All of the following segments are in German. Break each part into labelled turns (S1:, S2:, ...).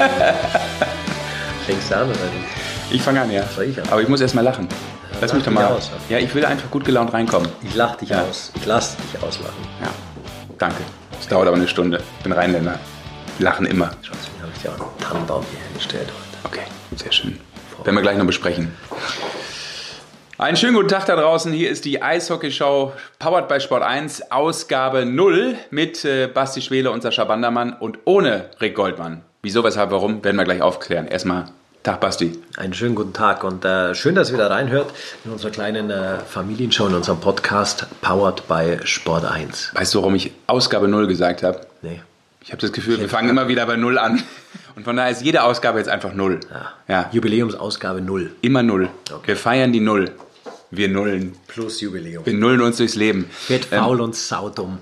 S1: Fängst du an oder nicht?
S2: Ich fange an, ja.
S1: Soll ich an?
S2: Aber ich muss erst mal lachen. Lass
S1: lach
S2: mich doch mal.
S1: aus.
S2: Ja, ich will einfach gut gelaunt reinkommen.
S1: Ich lach dich
S2: Ja.
S1: aus. Ich lass dich auslachen.
S2: Ja. Danke. Es dauert aber eine Stunde. Ich bin Rheinländer. Wir lachen immer.
S1: Schon, Deswegen habe ich dir auch einen Tannenbaum hier hingestellt heute.
S2: Okay, sehr schön. Werden wir gleich noch besprechen. Einen schönen guten Tag da draußen. Hier ist die Eishockey-Show powered by Sport 1, Ausgabe 0 mit äh, Basti Schwele und Sascha Bandermann und ohne Rick Goldmann. Wieso, weshalb, warum, werden wir gleich aufklären. Erstmal, Tag Basti.
S1: Einen schönen guten Tag und äh, schön, dass ihr wieder reinhört in unserer kleinen äh, Familienshow, in unserem Podcast Powered by Sport 1.
S2: Weißt du, warum ich Ausgabe 0 gesagt habe?
S1: Nee.
S2: Ich habe das Gefühl, wir fangen immer wieder bei 0 an. Und von daher ist jede Ausgabe jetzt einfach 0.
S1: Ja.
S2: Ja,
S1: Jubiläumsausgabe 0
S2: immer 0.
S1: Okay.
S2: Wir feiern die 0. Wir nullen.
S1: plus Jubiläum.
S2: Wir nullen uns durchs Leben.
S1: Wird faul und saudumm.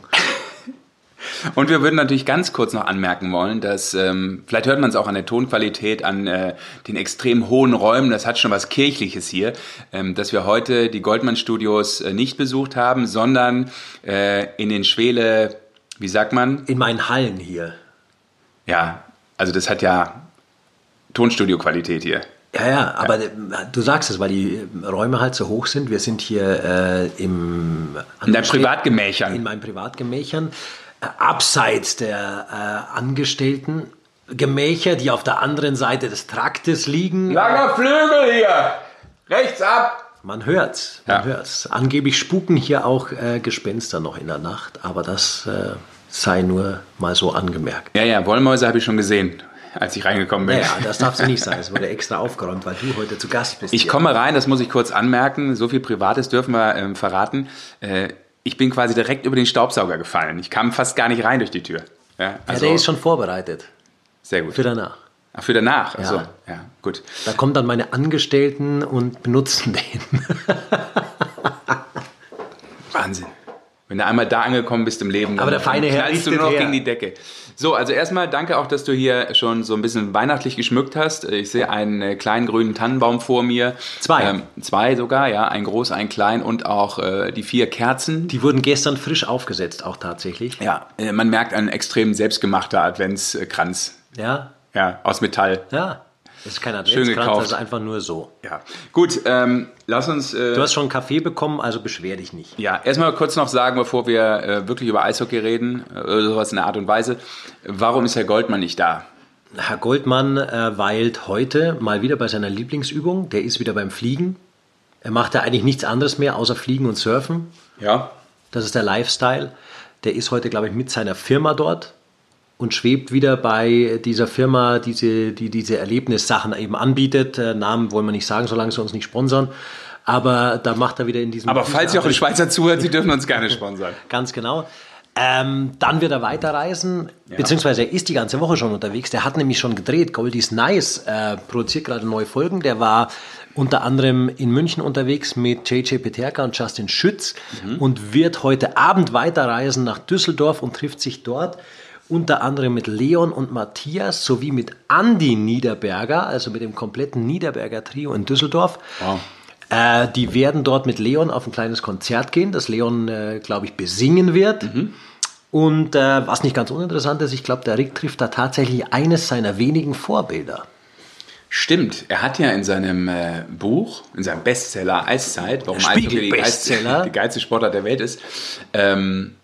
S2: Und wir würden natürlich ganz kurz noch anmerken wollen, dass ähm, vielleicht hört man es auch an der Tonqualität, an äh, den extrem hohen Räumen, das hat schon was Kirchliches hier, ähm, dass wir heute die Goldman Studios äh, nicht besucht haben, sondern äh, in den Schwele, wie sagt man?
S1: In meinen Hallen hier.
S2: Ja, also das hat ja Tonstudio-Qualität hier.
S1: Ja, ja, aber äh, du sagst es, weil die Räume halt so hoch sind. Wir sind hier äh, im
S2: In deinen Privatgemächern.
S1: in meinen Privatgemächern, äh, abseits der äh, Angestellten. Gemächer, die auf der anderen Seite des Traktes liegen.
S2: Langer Flügel hier! Rechts ab!
S1: Man hört's, man
S2: Ja.
S1: hört's. Angeblich spuken hier auch äh, Gespenster noch in der Nacht, aber das äh, sei nur mal so angemerkt.
S2: Ja, ja, Wollmäuse habe ich schon gesehen, als ich reingekommen bin.
S1: Naja, das darf so nicht sein. Es wurde extra aufgeräumt, weil du heute zu Gast bist.
S2: Ich
S1: hier.
S2: komme rein, das muss ich kurz anmerken. So viel Privates dürfen wir ähm, verraten. Äh, ich bin quasi direkt über den Staubsauger gefallen. Ich kam fast gar nicht rein durch die Tür. Ja,
S1: Ja,
S2: also,
S1: der ist schon vorbereitet
S2: sehr gut.
S1: für danach.
S2: Ach, für danach. Achso,
S1: Ja.
S2: ja, gut.
S1: Da kommen dann meine Angestellten und benutzen den.
S2: Wahnsinn. Wenn du einmal da angekommen bist im Leben, dann
S1: Aber der feine Herr
S2: knallst du nur noch
S1: her.
S2: gegen die Decke. So, also erstmal danke auch, dass du hier schon so ein bisschen weihnachtlich geschmückt hast. Ich sehe einen äh, kleinen grünen Tannenbaum vor mir.
S1: Zwei.
S2: zwei sogar, ja. Ein groß, ein klein und auch äh, die vier Kerzen.
S1: Die wurden gestern frisch aufgesetzt, auch tatsächlich.
S2: Ja, äh, man merkt ein extrem selbstgemachter Adventskranz.
S1: Ja,
S2: Ja, aus Metall.
S1: ja. Das ist kein
S2: Schön
S1: Adventskranz,
S2: gekauft.
S1: das ist einfach nur so.
S2: Ja. Gut, ähm, lass uns. Äh,
S1: Du hast schon einen Kaffee bekommen, also beschwer dich nicht.
S2: ja, erstmal kurz noch sagen, bevor wir äh, wirklich über Eishockey reden, äh, oder sowas in der Art und Weise. Warum ist Herr Goldmann nicht da?
S1: Herr Goldmann äh, weilt heute mal wieder bei seiner Lieblingsübung. Der ist wieder beim Fliegen. Er macht ja eigentlich nichts anderes mehr, außer Fliegen und Surfen.
S2: Ja.
S1: Das ist der Lifestyle. Der ist heute, glaube ich, mit seiner Firma dort und schwebt wieder bei dieser Firma, diese, die diese Erlebnissachen eben anbietet. Äh, Namen wollen wir nicht sagen, solange sie uns nicht sponsern. Aber da macht er wieder in diesem.
S2: Aber falls ihr auch in Schweizer zuhört, Sie dürfen uns gerne sponsern.
S1: Ganz genau. Ähm, dann wird er weiterreisen, beziehungsweise er ist die ganze Woche schon unterwegs. Der hat nämlich schon gedreht. Goldie's Nice äh, produziert gerade neue Folgen. Der war unter anderem in München unterwegs mit JJ Peterka und Justin Schütz und wird heute Abend weiterreisen nach Düsseldorf und trifft sich dort unter anderem mit Leon und Matthias sowie mit Andy Niederberger, also mit dem kompletten Niederberger Trio in Düsseldorf.
S2: Wow.
S1: Äh, die werden dort mit Leon auf ein kleines Konzert gehen, das Leon, äh, glaube ich, besingen wird. Und äh, was nicht ganz uninteressant ist, ich glaube, der Rick trifft da tatsächlich eines seiner wenigen Vorbilder.
S2: Stimmt, er hat ja in seinem äh, Buch, in seinem Bestseller Eiszeit, warum
S1: Spiegel
S2: Eishockey die geilste, die geilste Sportart der Welt ist, ähm,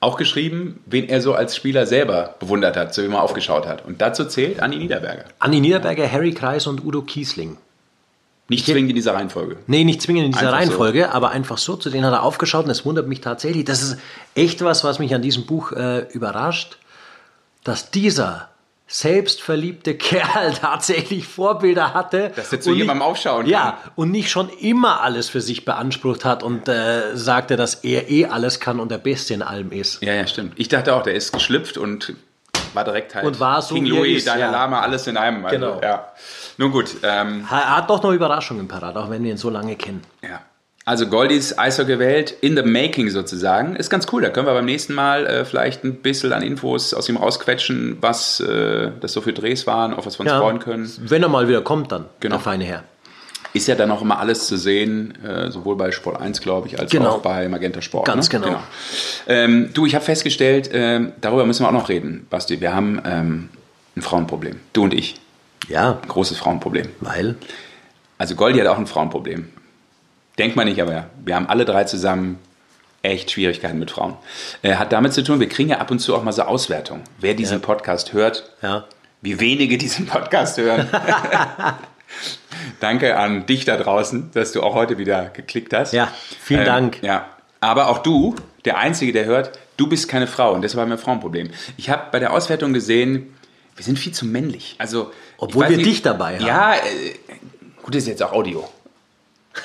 S2: auch geschrieben, wen er so als Spieler selber bewundert hat, zu wem er aufgeschaut hat. Und dazu zählt Anni Niederberger.
S1: Anni Niederberger, Harry Kreis und Udo Kiesling.
S2: Nicht zwingend in dieser Reihenfolge.
S1: Nee, nicht zwingend in dieser
S2: Einfach so.
S1: Reihenfolge, aber einfach so, zu denen hat er aufgeschaut und es wundert mich tatsächlich. Das ist echt was, was mich an diesem Buch äh, überrascht, dass dieser selbstverliebte Kerl tatsächlich Vorbilder hatte.
S2: Dass er zu jemandem
S1: nicht-
S2: aufschauen kann.
S1: Ja, und nicht schon immer alles für sich beansprucht hat und äh, sagte, dass er eh alles kann und der Beste in allem ist.
S2: Ja, ja, stimmt. Ich dachte auch, der ist geschlüpft und war direkt halt
S1: Und war so,
S2: King Louis,
S1: ist,
S2: Dalai
S1: ja.
S2: Lama, alles in einem. Also,
S1: Genau.
S2: Ja. Nun gut, ähm,
S1: Er hat doch noch Überraschungen parat, auch wenn wir ihn so lange kennen.
S2: Ja. Also Goldies Eishockey-Welt in the making sozusagen. Ist ganz cool. Da können wir beim nächsten Mal äh, vielleicht ein bisschen an Infos aus ihm rausquetschen, was äh, das so für Drehs waren, auf was wir uns
S1: Ja,
S2: freuen können.
S1: Wenn er mal wieder kommt, dann,
S2: Genau.
S1: der feine Herr.
S2: Ist ja dann auch immer alles zu sehen, äh, sowohl bei Sport 1, glaube ich, als
S1: Genau.
S2: auch bei Magenta Sport.
S1: Ganz
S2: ne?
S1: genau.
S2: Ähm, du, ich habe festgestellt, ähm, darüber müssen wir auch noch reden, Basti. Wir haben ähm, ein Frauenproblem. Du und ich.
S1: Ja,
S2: Großes Frauenproblem.
S1: weil
S2: Also Goldi hat auch ein Frauenproblem. Denkt man nicht, aber wir haben alle drei zusammen echt Schwierigkeiten mit Frauen. Äh, hat damit zu tun, wir kriegen ja ab und zu auch mal so Auswertungen. Wer diesen
S1: Ja.
S2: Podcast hört,
S1: ja,
S2: wie wenige diesen Podcast hören. Danke an dich da draußen, dass du auch heute wieder geklickt hast.
S1: Ja, vielen Dank.
S2: Ja, aber auch du, der Einzige, der hört, du bist keine Frau und deshalb haben wir ein Frauenproblem. Ich habe bei der Auswertung gesehen, wir sind viel zu männlich. Also,
S1: Obwohl wir dich dabei haben.
S2: Ja, äh, gut, ist jetzt auch Audio.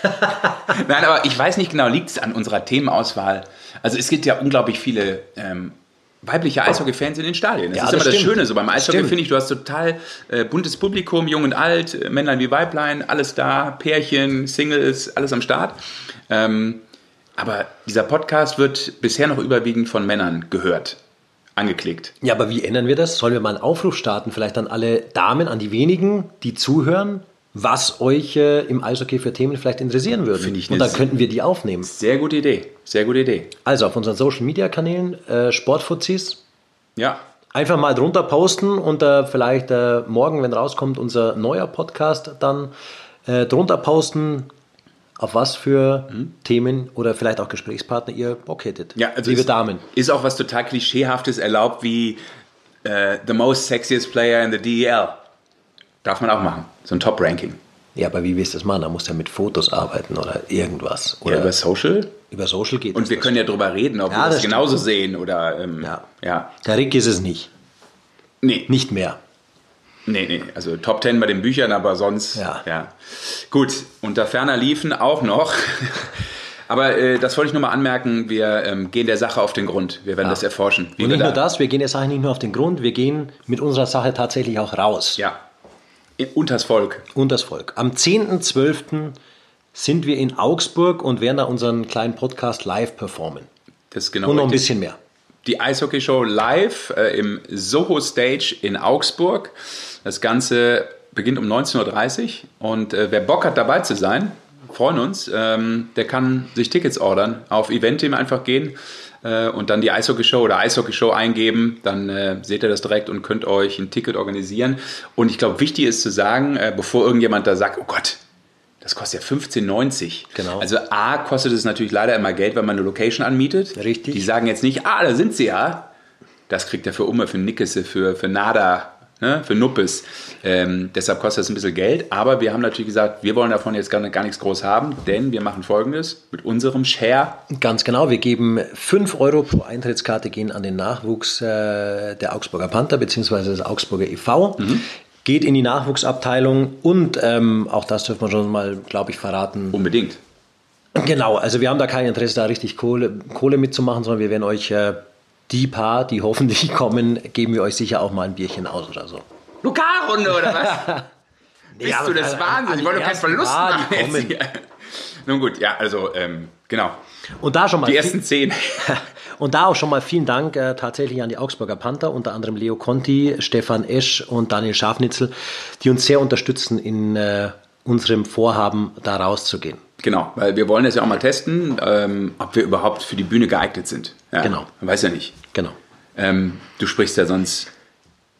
S2: Nein, aber ich weiß nicht genau, liegt es an unserer Themenauswahl? Also es gibt ja unglaublich viele ähm, weibliche Eishockey-Fans in den Stadien. Das
S1: Ja,
S2: ist
S1: das
S2: immer das
S1: stimmt.
S2: Schöne so beim Eishockey, finde ich, du hast total äh, buntes Publikum, jung und alt, äh, Männlein wie Weiblein, alles da, Pärchen, Singles, alles am Start. Ähm, aber dieser Podcast wird bisher noch überwiegend von Männern gehört, angeklickt.
S1: Ja, aber wie ändern wir das? Sollen wir mal einen Aufruf starten, vielleicht an alle Damen, an die wenigen, die zuhören, was euch äh, im Eishockey für Themen vielleicht interessieren würden?
S2: Finde ich
S1: Und dann könnten wir die aufnehmen.
S2: Sehr gute Idee, sehr gute Idee.
S1: Also auf unseren Social Media Kanälen, äh, Sportfuzis,
S2: Ja,
S1: einfach mal drunter posten und äh, vielleicht äh, morgen, wenn rauskommt, unser neuer Podcast, dann äh, drunter posten, auf was für Themen oder vielleicht auch Gesprächspartner ihr Bock hättet.
S2: Ja, also
S1: Liebe
S2: ist,
S1: Damen.
S2: Ist auch was total Klischeehaftes erlaubt wie äh, The Most Sexiest Player in the DEL. Darf man auch machen. So ein Top-Ranking.
S1: Ja, aber wie willst du das machen? Da musst du ja mit Fotos arbeiten oder irgendwas.
S2: Ja,
S1: Oder
S2: über Social.
S1: über Social geht
S2: Und
S1: das
S2: wir
S1: nicht.
S2: können ja drüber reden, ob
S1: Ja,
S2: wir das,
S1: das
S2: genauso sehen oder. Ähm,
S1: Ja.
S2: ja.
S1: Der Rick ist es nicht.
S2: Nee,
S1: Nicht mehr.
S2: nee, nee. Also Top 10 bei den Büchern, aber sonst.
S1: Ja.
S2: Gut, unter ferner liefen auch noch. aber äh, das wollte ich nur mal anmerken. Wir ähm, gehen der Sache auf den Grund. Wir werden das erforschen. Wie
S1: Und nicht nur
S2: da-
S1: das, wir gehen der Sache nicht nur auf den Grund, wir gehen mit unserer Sache tatsächlich auch raus.
S2: Ja. Unters Volk.
S1: Und das Volk. Am 10.12. sind wir in Augsburg und werden da unseren kleinen Podcast live performen.
S2: Das ist genau
S1: Und noch ein bisschen mehr.
S2: die Eishockey-Show live äh, im Soho Stage in Augsburg. Das Ganze beginnt um 19.30 Uhr und äh, wer Bock hat dabei zu sein, freuen uns, ähm, der kann sich Tickets ordern. Auf Eventim einfach gehen äh, und dann die Eishockey-Show oder Eishockey-Show eingeben. Dann äh, seht ihr das direkt und könnt euch ein Ticket organisieren. Und ich glaube, wichtig ist zu sagen, äh, bevor irgendjemand da sagt, oh Gott, das kostet ja 15,90.
S1: Genau.
S2: Also A, kostet es natürlich leider immer Geld, wenn man eine Location anmietet.
S1: Richtig.
S2: Die sagen jetzt nicht, ah, da sind sie ja. Das kriegt er für Umme, für Nickese, für, für Nada, ne, für Nuppes. Ähm, deshalb kostet das ein bisschen Geld. Aber wir haben natürlich gesagt, wir wollen davon jetzt gar, gar nichts groß haben, denn wir machen folgendes mit unserem Share.
S1: Ganz genau, wir geben 5 Euro pro Eintrittskarte, gehen an den Nachwuchs äh, der Augsburger Panther bzw. des Augsburger e.V., geht in die Nachwuchsabteilung und ähm, auch das dürfen wir schon mal, glaube ich, verraten.
S2: Unbedingt.
S1: Genau, also wir haben da kein Interesse, da richtig Kohle, Kohle mitzumachen, sondern wir werden euch äh, die paar, die hoffentlich kommen, geben wir euch sicher auch mal ein Bierchen aus oder so.
S2: Lokalrunde oder was? Bist
S1: aber
S2: du das Wahnsinn? Ich wollte
S1: die
S2: doch keinen Verlust
S1: paar, die
S2: machen. jetzt
S1: kommen.
S2: Nun gut, ja, also ähm, genau.
S1: Und da schon mal
S2: Die ersten zehn.
S1: Und da auch schon mal vielen Dank äh, tatsächlich an die Augsburger Panther, unter anderem Leo Conti, Stefan Esch und Daniel Schafnitzel, die uns sehr unterstützen in äh, unserem Vorhaben, da rauszugehen.
S2: Genau, weil wir wollen das ja auch mal testen, ähm, ob wir überhaupt für die Bühne geeignet sind. Ja,
S1: Genau.
S2: Man weiß ja nicht.
S1: Genau.
S2: Ähm, du sprichst ja sonst.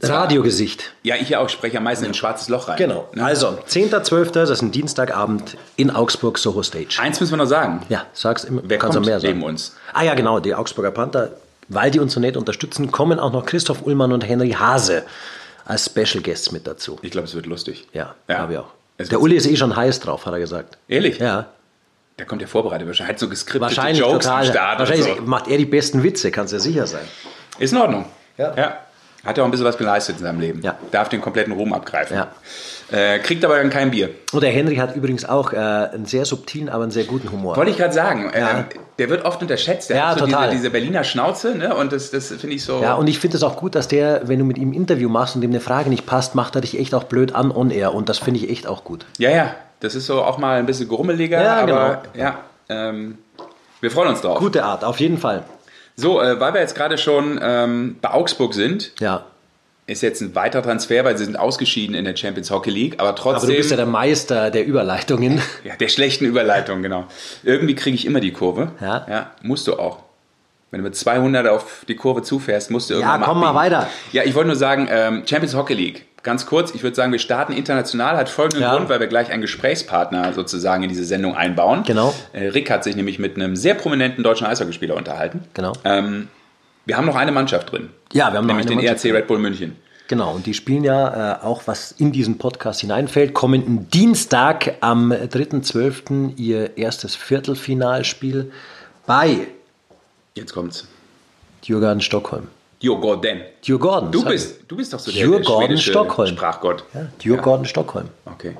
S1: Radiogesicht.
S2: Ja, ich ja auch spreche am meisten in ein schwarzes Loch rein.
S1: Genau.
S2: Ne?
S1: Also, 10.12., das ist ein Dienstagabend in Augsburg, Soho Stage.
S2: Eins müssen wir noch sagen.
S1: Ja, sag's immer.
S2: Wer
S1: kannst
S2: kommt
S1: mehr sagen.
S2: neben uns?
S1: Ah ja, genau, die Augsburger Panther, weil die uns so nett unterstützen, kommen auch noch Christoph Ullmann und Henry Hase als Special Guests mit dazu.
S2: Ich glaube, es wird lustig.
S1: Ja,
S2: ja.
S1: glaube ich auch.
S2: Es
S1: Der Uli ist eh schon heiß drauf, hat er gesagt.
S2: Ehrlich?
S1: Ja,
S2: Der kommt ja vorbereitet. Wahrscheinlich hat so geskriptete
S1: wahrscheinlich
S2: Jokes
S1: total.
S2: am Start.
S1: wahrscheinlich
S2: so.
S1: macht er die besten Witze, kannst du ja sicher sein.
S2: Ist in Ordnung.
S1: Ja.
S2: ja. Hat ja auch ein bisschen was geleistet in seinem Leben.
S1: Ja.
S2: Darf den kompletten Ruhm abgreifen.
S1: Ja.
S2: Äh, kriegt aber dann kein Bier.
S1: Und der Henry hat übrigens auch äh, einen sehr subtilen, aber einen sehr guten Humor.
S2: Wollte ich gerade sagen.
S1: Ja.
S2: Ähm, der wird oft unterschätzt. Der
S1: Ja,
S2: hat so
S1: total.
S2: Diese, diese Berliner Schnauze. Ne? Und das, das finde ich so.
S1: Ja, und ich finde es auch gut, dass der, wenn du mit ihm ein Interview machst und dem eine Frage nicht passt, macht er dich echt auch blöd an on air. Und das finde ich echt auch gut.
S2: Ja, ja, das ist so auch mal ein bisschen grummeliger,
S1: Ja,
S2: aber
S1: genau.
S2: ja, ähm, wir freuen uns drauf.
S1: Gute Art, auf jeden Fall.
S2: So, äh, weil wir jetzt gerade schon ähm, bei Augsburg sind,
S1: Ja.
S2: Ist jetzt ein weiterer Transfer, weil sie sind ausgeschieden in der Champions Hockey League, aber
S1: Aber
S2: trotzdem
S1: du bist ja der Meister der
S2: ja, der schlechten Überleitung, genau. Irgendwie kriege ich immer die Kurve.
S1: Ja.
S2: ja, musst du auch. Wenn du mit 200 auf die Kurve zufährst, musst du irgendwann
S1: Ja, komm mal
S2: abbiegen.
S1: weiter.
S2: Ja, ich wollte nur sagen, ähm, Champions Hockey League. Ganz kurz, ich würde sagen, wir starten international, hat folgenden
S1: Ja.
S2: Grund, weil wir gleich einen Gesprächspartner sozusagen in diese Sendung einbauen.
S1: Genau.
S2: Äh, Rick hat sich nämlich mit einem sehr prominenten deutschen Eishockeyspieler unterhalten.
S1: Genau.
S2: Ähm, wir haben noch eine Mannschaft drin,
S1: Ja, wir haben noch
S2: nämlich
S1: eine
S2: den
S1: Mannschaft.
S2: ERC Red Bull München.
S1: Genau, und die spielen ja äh, auch, was in diesen Podcast hineinfällt, kommenden Dienstag am 3.12. ihr erstes Viertelfinalspiel bei
S2: Jetzt kommt's.
S1: Djurgården Stockholm.
S2: Djurgården.
S1: Djurgården.
S2: Du bist, du bist doch so der, der schwedische
S1: Stockholm.
S2: Sprachgott.
S1: Ja, Djurgården Stockholm.
S2: Okay.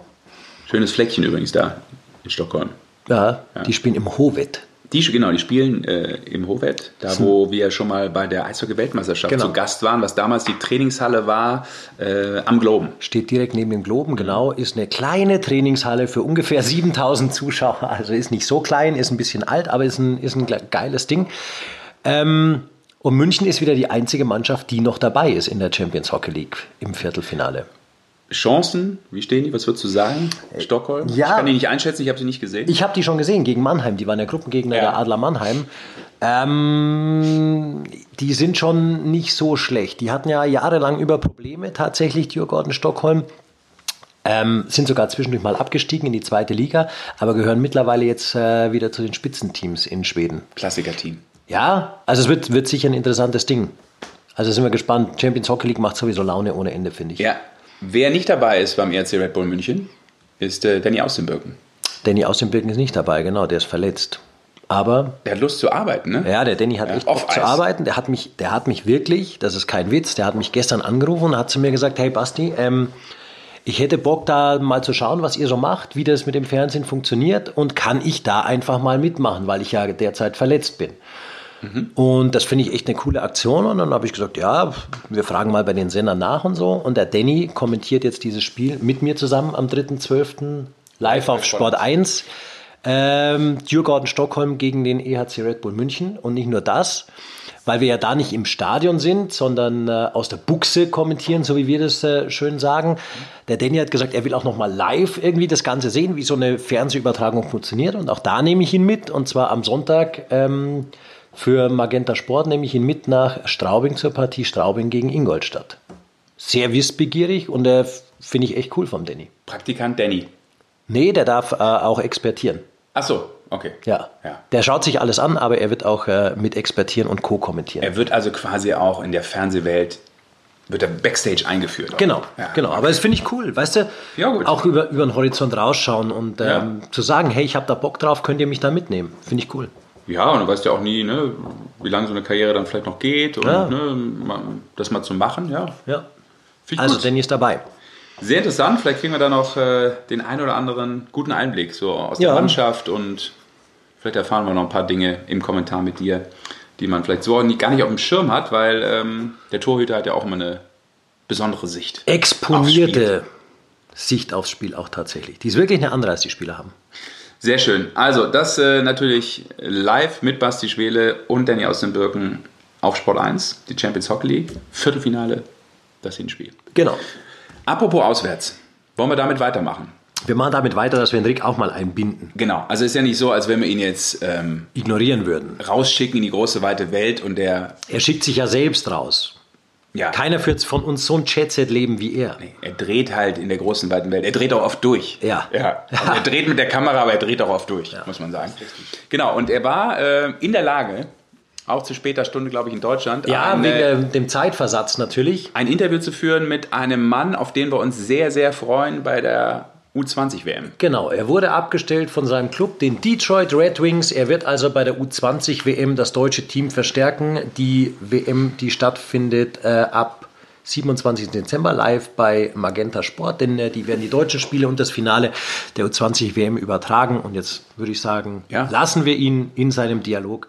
S2: Schönes Fleckchen übrigens da in Stockholm.
S1: Ja, die spielen im Hovet.
S2: Die, genau, die spielen äh, im Hovet, da wo wir schon mal bei der Eishockey-Weltmeisterschaft
S1: Genau.
S2: zu Gast waren, was damals die Trainingshalle war, äh, am Globen.
S1: Steht direkt neben dem Globen, genau, ist eine kleine Trainingshalle für ungefähr 7000 Zuschauer. Also ist nicht so klein, ist ein bisschen alt, aber ist ein, ist ein ge- geiles Ding. Ähm, und München ist wieder die einzige Mannschaft, die noch dabei ist in der Champions Hockey League im Viertelfinale.
S2: Chancen, wie stehen die? Was würdest du sagen? Stockholm?
S1: ja.
S2: Ich kann die nicht einschätzen, ich habe sie nicht gesehen.
S1: Ich habe die schon gesehen gegen Mannheim. Die waren der Gruppengegner
S2: Ja.
S1: der Adler Mannheim. Ähm, die sind schon nicht so schlecht. Die hatten ja jahrelang über Probleme tatsächlich, Djurgården Stockholm. Ähm, sind sogar zwischendurch mal abgestiegen in die zweite Liga, aber gehören mittlerweile jetzt äh, wieder zu den Spitzenteams in Schweden.
S2: Klassiker-Team.
S1: Ja, also es wird, wird sicher ein interessantes Ding. Also sind wir gespannt. Champions Hockey League macht sowieso Laune ohne Ende, finde ich.
S2: Ja. Wer nicht dabei ist beim ERC Red Bull München, ist äh, Danny Austenbirken.
S1: Danny aus dem Birken ist nicht dabei, genau, der ist verletzt. Aber
S2: Der hat Lust zu arbeiten, ne?
S1: Ja, der Danny hat
S2: Ja,
S1: echt Bock zu arbeiten. Der hat, mich, der hat mich wirklich, das ist kein Witz, der hat mich gestern angerufen und hat zu mir gesagt, hey Basti, ähm, ich hätte Bock da mal zu schauen, was ihr so macht, wie das mit dem Fernsehen funktioniert und kann ich da einfach mal mitmachen, weil ich ja derzeit verletzt bin. Und das finde ich echt eine coole Aktion. Und dann habe ich gesagt, ja, wir fragen mal bei den Sendern nach und so. Und der Danny kommentiert jetzt dieses Spiel mit mir zusammen am 3.12. live auf Sport 1. Ähm, Djurgården Stockholm gegen den EHC Red Bull München. Und nicht nur das, weil wir ja da nicht im Stadion sind, sondern äh, aus der Buchse kommentieren, so wie wir das äh, schön sagen. Der Danny hat gesagt, er will auch noch mal live irgendwie das Ganze sehen, wie so eine Fernsehübertragung funktioniert. Und auch da nehme ich ihn mit. Und zwar am Sonntag ähm, für Magenta Sport nehme ich ihn mit nach Straubing zur Partie Straubing gegen Ingolstadt. Sehr wissbegierig und äh, finde ich echt cool vom Danny.
S2: Praktikant Danny.
S1: Nee, der darf äh, auch expertieren.
S2: Ach so, okay.
S1: Ja.
S2: Ja.
S1: Der schaut sich alles an, aber er wird auch äh, mit expertieren und co-kommentieren.
S2: Er wird also quasi auch in der Fernsehwelt, wird er Backstage eingeführt.
S1: Genau,
S2: Ja,
S1: genau.
S2: okay.
S1: Aber das finde ich cool, weißt du?
S2: Ja, gut.
S1: Auch über, über den Horizont rausschauen und ähm,
S2: Ja.
S1: zu sagen, hey, ich habe da Bock drauf, könnt ihr mich da mitnehmen. Finde ich cool.
S2: Ja, und du weißt ja auch nie, ne, wie lange so eine Karriere dann vielleicht noch geht und
S1: Ja.
S2: ne, das mal zu machen, ja.
S1: Ja. Also,
S2: gut.
S1: Danny ist dabei.
S2: Sehr interessant, vielleicht kriegen wir da noch äh, den ein oder anderen guten Einblick so aus der
S1: Ja.
S2: Mannschaft und vielleicht erfahren wir noch ein paar Dinge im Kommentar mit dir, die man vielleicht so nie, gar nicht auf dem Schirm hat, weil ähm, der Torhüter hat ja auch immer eine besondere Sicht.
S1: Exponierte Sicht aufs Spiel auch tatsächlich. Die ist wirklich eine andere, als die Spieler haben.
S2: Sehr schön. Also, das äh, natürlich live mit Basti Schwele und Danny aus den Birken auf Sport 1, die Champions Hockey League, Viertelfinale, das Hinspiel.
S1: Genau.
S2: Apropos auswärts, wollen wir damit weitermachen?
S1: Wir machen damit weiter, dass wir den Rick auch mal einbinden,
S2: Genau, also ist ja nicht so, als wenn wir ihn jetzt ähm,
S1: ignorieren würden.
S2: rausschicken in die große weite Welt und der,
S1: Er schickt sich ja selbst raus.
S2: Ja,
S1: Keiner führt von uns so ein Chatset-Leben wie er.
S2: er dreht halt in der großen weiten Welt. Er dreht auch oft durch.
S1: Ja.
S2: ja. Also er dreht mit der Kamera, aber er dreht auch oft durch, muss man sagen. Genau, und er war äh, in der Lage, auch zu später Stunde, glaube ich, in Deutschland,
S1: Ja,
S2: ein,
S1: wegen
S2: äh,
S1: dem Zeitversatz natürlich.
S2: ein Interview zu führen mit einem Mann, auf den wir uns sehr, sehr freuen bei der U20-WM.
S1: Genau, er wurde abgestellt von seinem Club, den Detroit Red Wings. Er wird also bei der U20 WM das deutsche Team verstärken. Die WM, die stattfindet äh, ab 27. Dezember live bei Magenta Sport, denn äh, die werden die deutschen Spiele und das Finale der U20 WM übertragen. Und jetzt würde ich sagen,
S2: Ja.
S1: lassen wir ihn in seinem Dialog.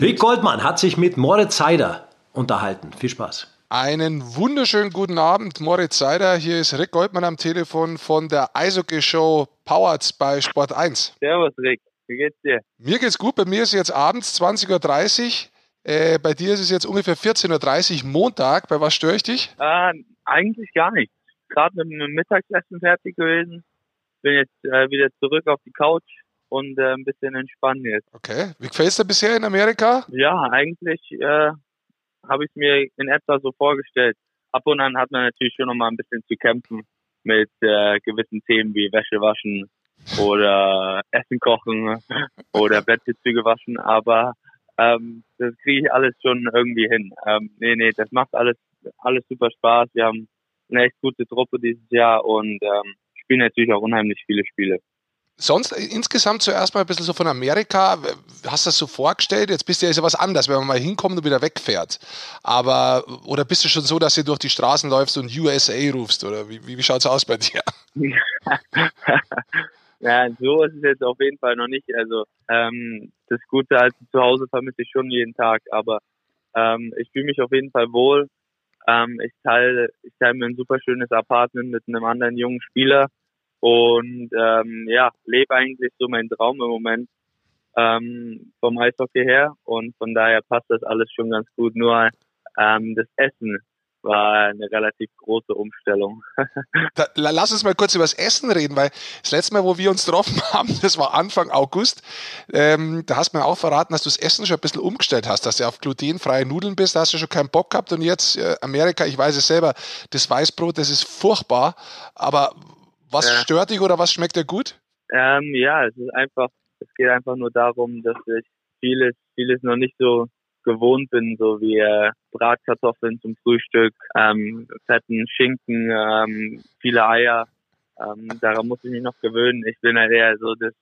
S1: Rick Goldmann hat sich mit Moritz Seider unterhalten. Viel Spaß.
S3: Einen wunderschönen guten Abend, Moritz Seider. Hier ist Rick Goldmann am Telefon von der Eishockey-Show Powered bei Sport 1.
S4: Servus Rick, wie geht's dir?
S3: Mir geht's gut, bei mir ist jetzt abends 20.30 Uhr. Äh, bei dir ist es jetzt ungefähr 14.30 Uhr Montag. Bei was störe ich dich?
S4: Ah, eigentlich gar nicht. Gerade mit dem Mittagessen fertig gewesen. Bin jetzt äh, wieder zurück auf die Couch und äh, ein bisschen entspannen jetzt.
S3: Okay. Wie gefällt es dir bisher in Amerika?
S4: Ja, eigentlich äh, habe ich mir in etwa so vorgestellt. Ab und an hat man natürlich schon noch mal ein bisschen zu kämpfen mit äh, gewissen Themen wie Wäsche waschen oder Essen kochen oder Bettbezüge waschen, aber ähm, das kriege ich alles schon irgendwie hin. Ähm, nee, nee, das macht alles alles super Spaß. Wir haben eine echt gute Truppe dieses Jahr und ähm, spielen natürlich auch unheimlich viele Spiele.
S3: Sonst äh, insgesamt zuerst mal ein bisschen so von Amerika. Hast du das so vorgestellt? Jetzt bist du ja was anderes, wenn man mal hinkommt und wieder wegfährt. Aber, oder bist du schon so, dass du durch die Straßen läufst und USA rufst? Oder wie, wie, wie schaut es aus bei dir?
S4: ja, so ist es jetzt auf jeden Fall noch nicht. Also, ähm, das Gute als zu Hause vermisse ich schon jeden Tag. Aber ähm, ich fühle mich auf jeden Fall wohl. Ähm, ich teile ich teile mir ein super schönes Apartment mit einem anderen jungen Spieler und ähm, ja, lebe eigentlich so meinen Traum im Moment ähm, vom Eishockey her und von daher passt das alles schon ganz gut. Nur ähm, das Essen war eine relativ große Umstellung.
S3: da, lass uns mal kurz über das Essen reden, weil das letzte Mal, wo wir uns getroffen haben, das war Anfang August, ähm, da hast du mir auch verraten, dass du das Essen schon ein bisschen umgestellt hast, dass du auf glutenfreie Nudeln bist, da hast du schon keinen Bock gehabt und jetzt äh, Amerika, ich weiß es selber, das Weißbrot, das ist furchtbar, aber was ja. stört dich oder was schmeckt dir gut?
S4: Ähm, ja, es ist einfach, es geht einfach nur darum, dass ich vieles, vieles noch nicht so gewohnt bin, so wie äh, Bratkartoffeln zum Frühstück, ähm, fetten Schinken, ähm, viele Eier. Ähm, daran muss ich mich noch gewöhnen. Ich bin halt eher so das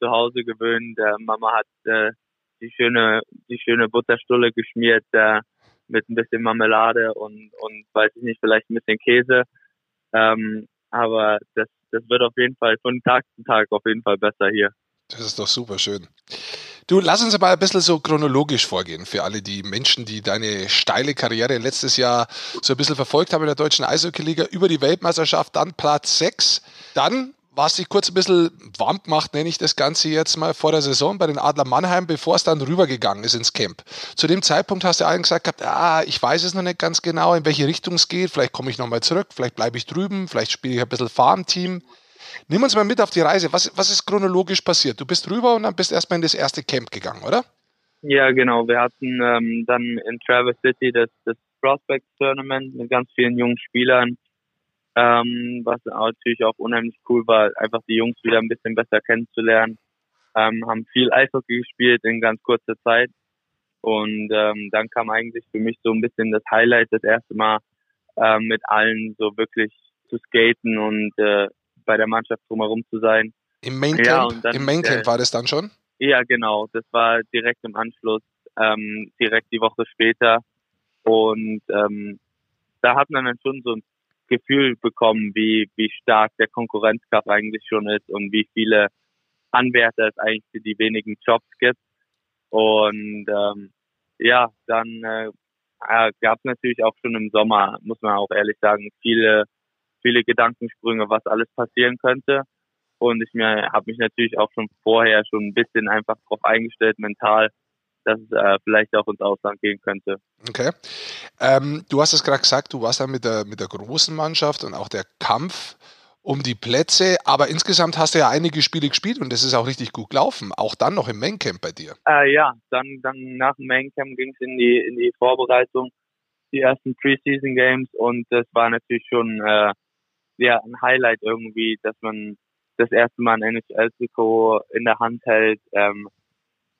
S4: zu Hause gewöhnt. Äh, Mama hat äh, die schöne, die schöne Butterstulle geschmiert äh, mit ein bisschen Marmelade und und weiß ich nicht, vielleicht ein bisschen Käse. Ähm, aber das, das wird auf jeden Fall von Tag zu Tag auf jeden Fall besser hier.
S3: Das ist doch super schön. Du, lass uns mal ein bisschen so chronologisch vorgehen für alle die Menschen, die deine steile Karriere letztes Jahr so ein bisschen verfolgt haben in der deutschen Eishockey-Liga über die Weltmeisterschaft, dann Platz 6. Dann warst dich kurz ein bisschen warm gemacht, nenne ich das Ganze jetzt mal vor der Saison bei den Adler Mannheim, bevor es dann rübergegangen ist ins Camp. Zu dem Zeitpunkt hast du allen gesagt gehabt, ah, ich weiß es noch nicht ganz genau, in welche Richtung es geht. Vielleicht komme ich nochmal zurück, vielleicht bleibe ich drüben, vielleicht spiele ich ein bisschen Farmteam. Nimm uns mal mit auf die Reise. Was, was ist chronologisch passiert? Du bist rüber und dann bist erstmal in das erste Camp gegangen, oder?
S4: Ja, genau. Wir hatten ähm, dann in Traverse City das, das Prospect Tournament mit ganz vielen jungen Spielern ähm, was natürlich auch unheimlich cool war, einfach die Jungs wieder ein bisschen besser kennenzulernen. Ähm, haben viel Eishockey gespielt in ganz kurzer Zeit und ähm, dann kam eigentlich für mich so ein bisschen das Highlight, das erste Mal ähm, mit allen so wirklich zu skaten und äh, bei der Mannschaft drumherum zu sein.
S3: Im Maincamp, ja, dann, im Maincamp äh, war das dann schon?
S4: Ja, genau. Das war direkt im Anschluss, ähm, direkt die Woche später. Und ähm, da hat man dann schon so ein Gefühl bekommen, wie, wie stark der Konkurrenzkampf eigentlich schon ist und wie viele Anwärter es eigentlich für die wenigen Jobs gibt. Und ähm, ja, dann äh, gab es natürlich auch schon im Sommer, muss man auch ehrlich sagen, viele, viele Gedankensprünge, was alles passieren könnte. Und ich mir habe mich natürlich auch schon vorher schon ein bisschen einfach darauf eingestellt, mental, dass es äh, vielleicht auch ins Ausland gehen könnte.
S3: Okay. Ähm, du hast es gerade gesagt, du warst dann mit der, mit der großen Mannschaft und auch der Kampf um die Plätze, aber insgesamt hast du ja einige Spiele gespielt und das ist auch richtig gut gelaufen. Auch dann noch im Maincamp bei dir.
S4: Äh, ja, dann, dann nach dem Maincamp ging es in die, in die Vorbereitung, die ersten Preseason Games und das war natürlich schon äh, ja, ein Highlight irgendwie, dass man das erste Mal ein NHL-Trikot in der Hand hält, ähm,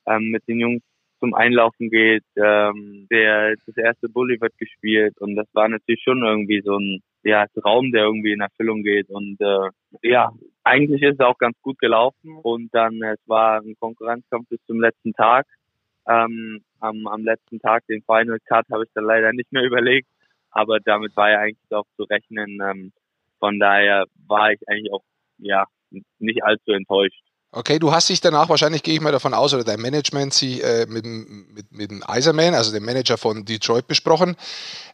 S4: ähm, mit den Jungs zum Einlaufen geht. Ähm, der das erste Bully wird gespielt und das war natürlich schon irgendwie so ein ja, Traum, der irgendwie in Erfüllung geht. Und äh, ja, eigentlich ist es auch ganz gut gelaufen und dann es war ein Konkurrenzkampf bis zum letzten Tag. Ähm, am, am letzten Tag, den Final Cut, habe ich dann leider nicht mehr überlegt, aber damit war ja eigentlich auch zu rechnen. Ähm, von daher war ich eigentlich auch ja nicht allzu enttäuscht.
S3: Okay, du hast dich danach, wahrscheinlich gehe ich mal davon aus, oder dein Management sie äh, mit, mit, mit dem Eiserman, also dem Manager von Detroit, besprochen.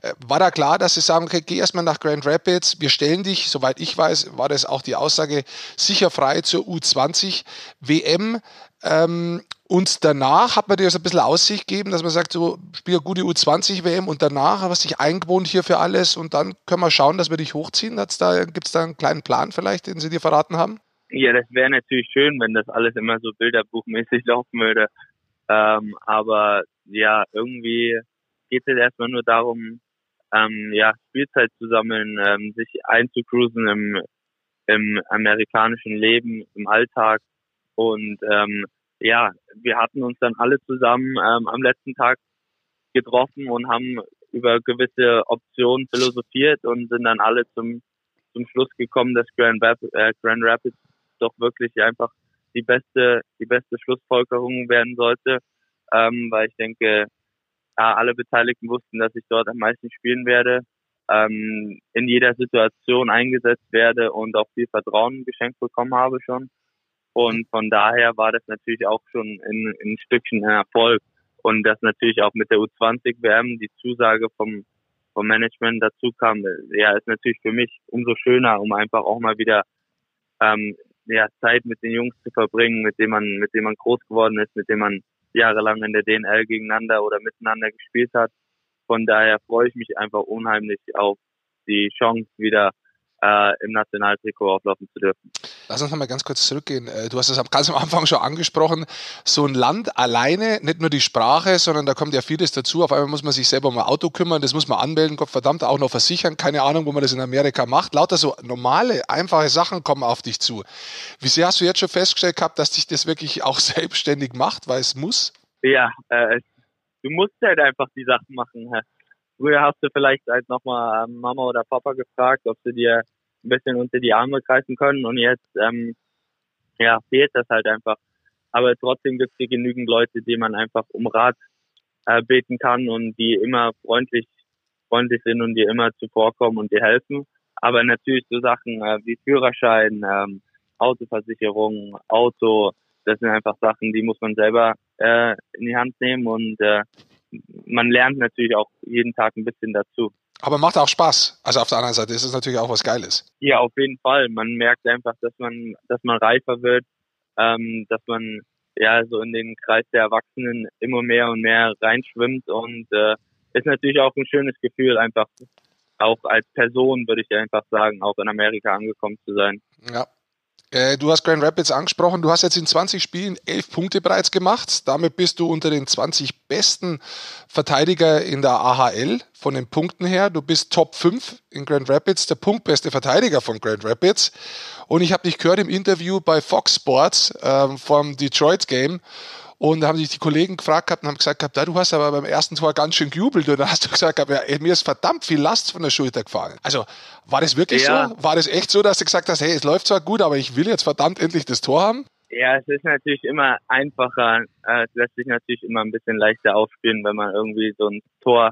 S3: Äh, war da klar, dass sie sagen, okay, geh erstmal nach Grand Rapids, wir stellen dich, soweit ich weiß, war das auch die Aussage, sicher frei zur U20 WM. Ähm, und danach hat man dir so ein bisschen Aussicht gegeben, dass man sagt, so spiel gute U20 WM und danach hast du dich eingewohnt hier für alles und dann können wir schauen, dass wir dich hochziehen. da, Gibt es da einen kleinen Plan vielleicht, den sie dir verraten haben?
S4: Ja, das wäre natürlich schön, wenn das alles immer so bilderbuchmäßig laufen würde. Ähm, aber ja, irgendwie geht es erstmal nur darum, ähm, ja, Spielzeit zu sammeln, ähm, sich einzucruisen im, im amerikanischen Leben, im Alltag. Und ähm, ja, wir hatten uns dann alle zusammen ähm, am letzten Tag getroffen und haben über gewisse Optionen philosophiert und sind dann alle zum, zum Schluss gekommen, dass Grand, Rap äh, Grand Rapids doch wirklich einfach die beste, die beste Schlussfolgerung werden sollte, ähm, weil ich denke, alle Beteiligten wussten, dass ich dort am meisten spielen werde, ähm, in jeder Situation eingesetzt werde und auch viel Vertrauen geschenkt bekommen habe schon. Und von daher war das natürlich auch schon in, in ein Stückchen ein Erfolg. Und das natürlich auch mit der U20-WM, die Zusage vom, vom Management dazu kam, ja, ist natürlich für mich umso schöner, um einfach auch mal wieder ähm, ja, Zeit mit den Jungs zu verbringen, mit dem man, mit dem man groß geworden ist, mit dem man jahrelang in der DNL gegeneinander oder miteinander gespielt hat. Von daher freue ich mich einfach unheimlich auf die Chance, wieder äh, im Nationaltrikot auflaufen zu dürfen.
S3: Lass uns nochmal ganz kurz zurückgehen. Äh, du hast es ganz am Anfang schon angesprochen. So ein Land alleine, nicht nur die Sprache, sondern da kommt ja vieles dazu. Auf einmal muss man sich selber um ein Auto kümmern, das muss man anmelden, Gott verdammt, auch noch versichern. Keine Ahnung, wo man das in Amerika macht. Lauter so normale, einfache Sachen kommen auf dich zu. Wie sehr hast du jetzt schon festgestellt gehabt, dass dich das wirklich auch selbstständig macht, weil es muss?
S4: Ja, äh, du musst halt einfach die Sachen machen. Früher hast du vielleicht halt nochmal ähm, Mama oder Papa gefragt, ob sie dir ein bisschen unter die Arme greifen können und jetzt ähm, ja fehlt das halt einfach. Aber trotzdem gibt es hier genügend Leute, die man einfach um Rat äh, beten kann und die immer freundlich freundlich sind und dir immer zuvorkommen und dir helfen. Aber natürlich so Sachen äh, wie Führerschein, ähm, Autoversicherung, Auto, das sind einfach Sachen, die muss man selber äh, in die Hand nehmen und äh, man lernt natürlich auch jeden Tag ein bisschen dazu.
S3: Aber macht auch Spaß. Also auf der anderen Seite ist es natürlich auch was Geiles.
S4: Ja, auf jeden Fall. Man merkt einfach, dass man, dass man reifer wird, ähm, dass man ja so in den Kreis der Erwachsenen immer mehr und mehr reinschwimmt und äh, ist natürlich auch ein schönes Gefühl, einfach auch als Person, würde ich einfach sagen, auch in Amerika angekommen zu sein.
S3: Ja, äh, du hast Grand Rapids angesprochen. Du hast jetzt in 20 Spielen 11 Punkte bereits gemacht. Damit bist du unter den 20 besten Verteidiger in der AHL von den Punkten her. Du bist Top 5 in Grand Rapids, der punktbeste Verteidiger von Grand Rapids. Und ich habe dich gehört im Interview bei Fox Sports ähm, vom Detroit Game. Und da haben sich die Kollegen gefragt gehabt und haben gesagt gehabt, ja, du hast aber beim ersten Tor ganz schön gejubelt. Und dann hast du gesagt gehabt, ja, mir ist verdammt viel Last von der Schulter gefallen. Also war das wirklich ja. so? War das echt so, dass du gesagt hast, hey, es läuft zwar gut, aber ich will jetzt verdammt endlich das Tor haben?
S4: Ja, es ist natürlich immer einfacher. Äh, es lässt sich natürlich immer ein bisschen leichter aufspielen, wenn man irgendwie so ein Tor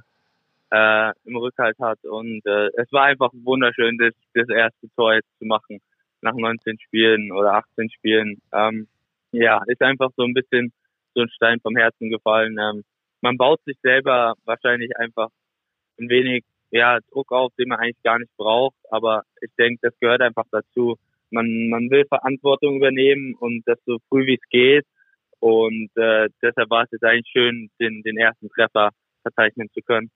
S4: äh, im Rückhalt hat. Und äh, es war einfach wunderschön, das, das erste Tor jetzt zu machen nach 19 Spielen oder 18 Spielen. Ähm, ja, ist einfach so ein bisschen so ein Stein vom Herzen gefallen. Ähm, man baut sich selber wahrscheinlich einfach ein wenig ja, Druck auf, den man eigentlich gar nicht braucht. Aber ich denke, das gehört einfach dazu. Man, man will Verantwortung übernehmen und das so früh wie es geht. Und äh, deshalb war es jetzt eigentlich schön, den, den ersten Treffer verzeichnen zu können.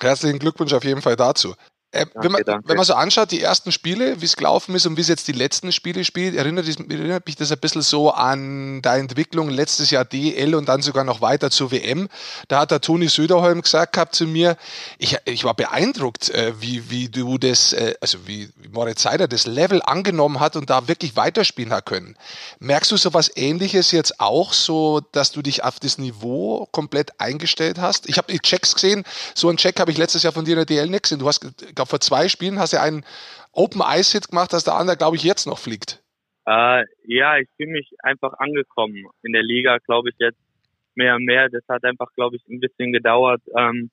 S3: Herzlichen Glückwunsch auf jeden Fall dazu. Äh, danke, wenn, man, danke. wenn man so anschaut, die ersten Spiele, wie es gelaufen ist und wie es jetzt die letzten Spiele spielt, erinnert, erinnert, mich das ein bisschen so an deine Entwicklung letztes Jahr DL und dann sogar noch weiter zur WM. Da hat der Toni Söderholm gesagt gehabt zu mir, ich, ich war beeindruckt, äh, wie, wie du das, äh, also wie Moritz Seider das Level angenommen hat und da wirklich weiterspielen hat können. Merkst du so was ähnliches jetzt auch, so dass du dich auf das Niveau komplett eingestellt hast? Ich habe die Checks gesehen, so einen Check habe ich letztes Jahr von dir in der DL nicht gesehen. Du hast glaube, vor zwei Spielen hast du einen Open Ice Hit gemacht, dass der andere, glaube ich, jetzt noch fliegt.
S4: Äh, ja, ich fühle mich einfach angekommen in der Liga, glaube ich, jetzt mehr und mehr. Das hat einfach, glaube ich, ein bisschen gedauert. Ähm,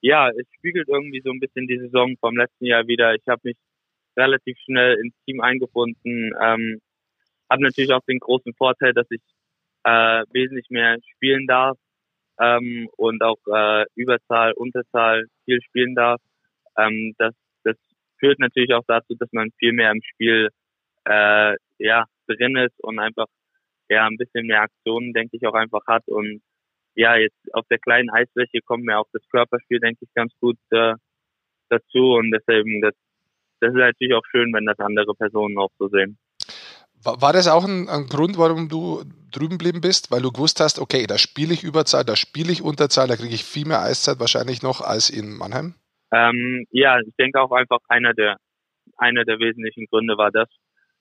S4: ja, es spiegelt irgendwie so ein bisschen die Saison vom letzten Jahr wieder. Ich habe mich relativ schnell ins Team eingebunden. Ähm, habe natürlich auch den großen Vorteil, dass ich äh, wesentlich mehr spielen darf ähm, und auch äh, Überzahl, Unterzahl viel spielen darf. Ähm, das, das führt natürlich auch dazu, dass man viel mehr im Spiel äh, ja drin ist und einfach ja ein bisschen mehr Aktionen, denke ich, auch einfach hat. Und ja, jetzt auf der kleinen Eisfläche kommt mir auch das Körperspiel, denke ich, ganz gut äh, dazu. Und deswegen, das, das ist natürlich auch schön, wenn das andere Personen auch so sehen.
S3: War das auch ein, ein, Grund, warum du drüben geblieben bist? Weil du gewusst hast, okay, da spiele ich Überzahl, da spiele ich Unterzahl, da kriege ich viel mehr Eiszeit wahrscheinlich noch als in Mannheim?
S4: Ähm, ja, ich denke auch einfach einer der, einer der wesentlichen Gründe war das,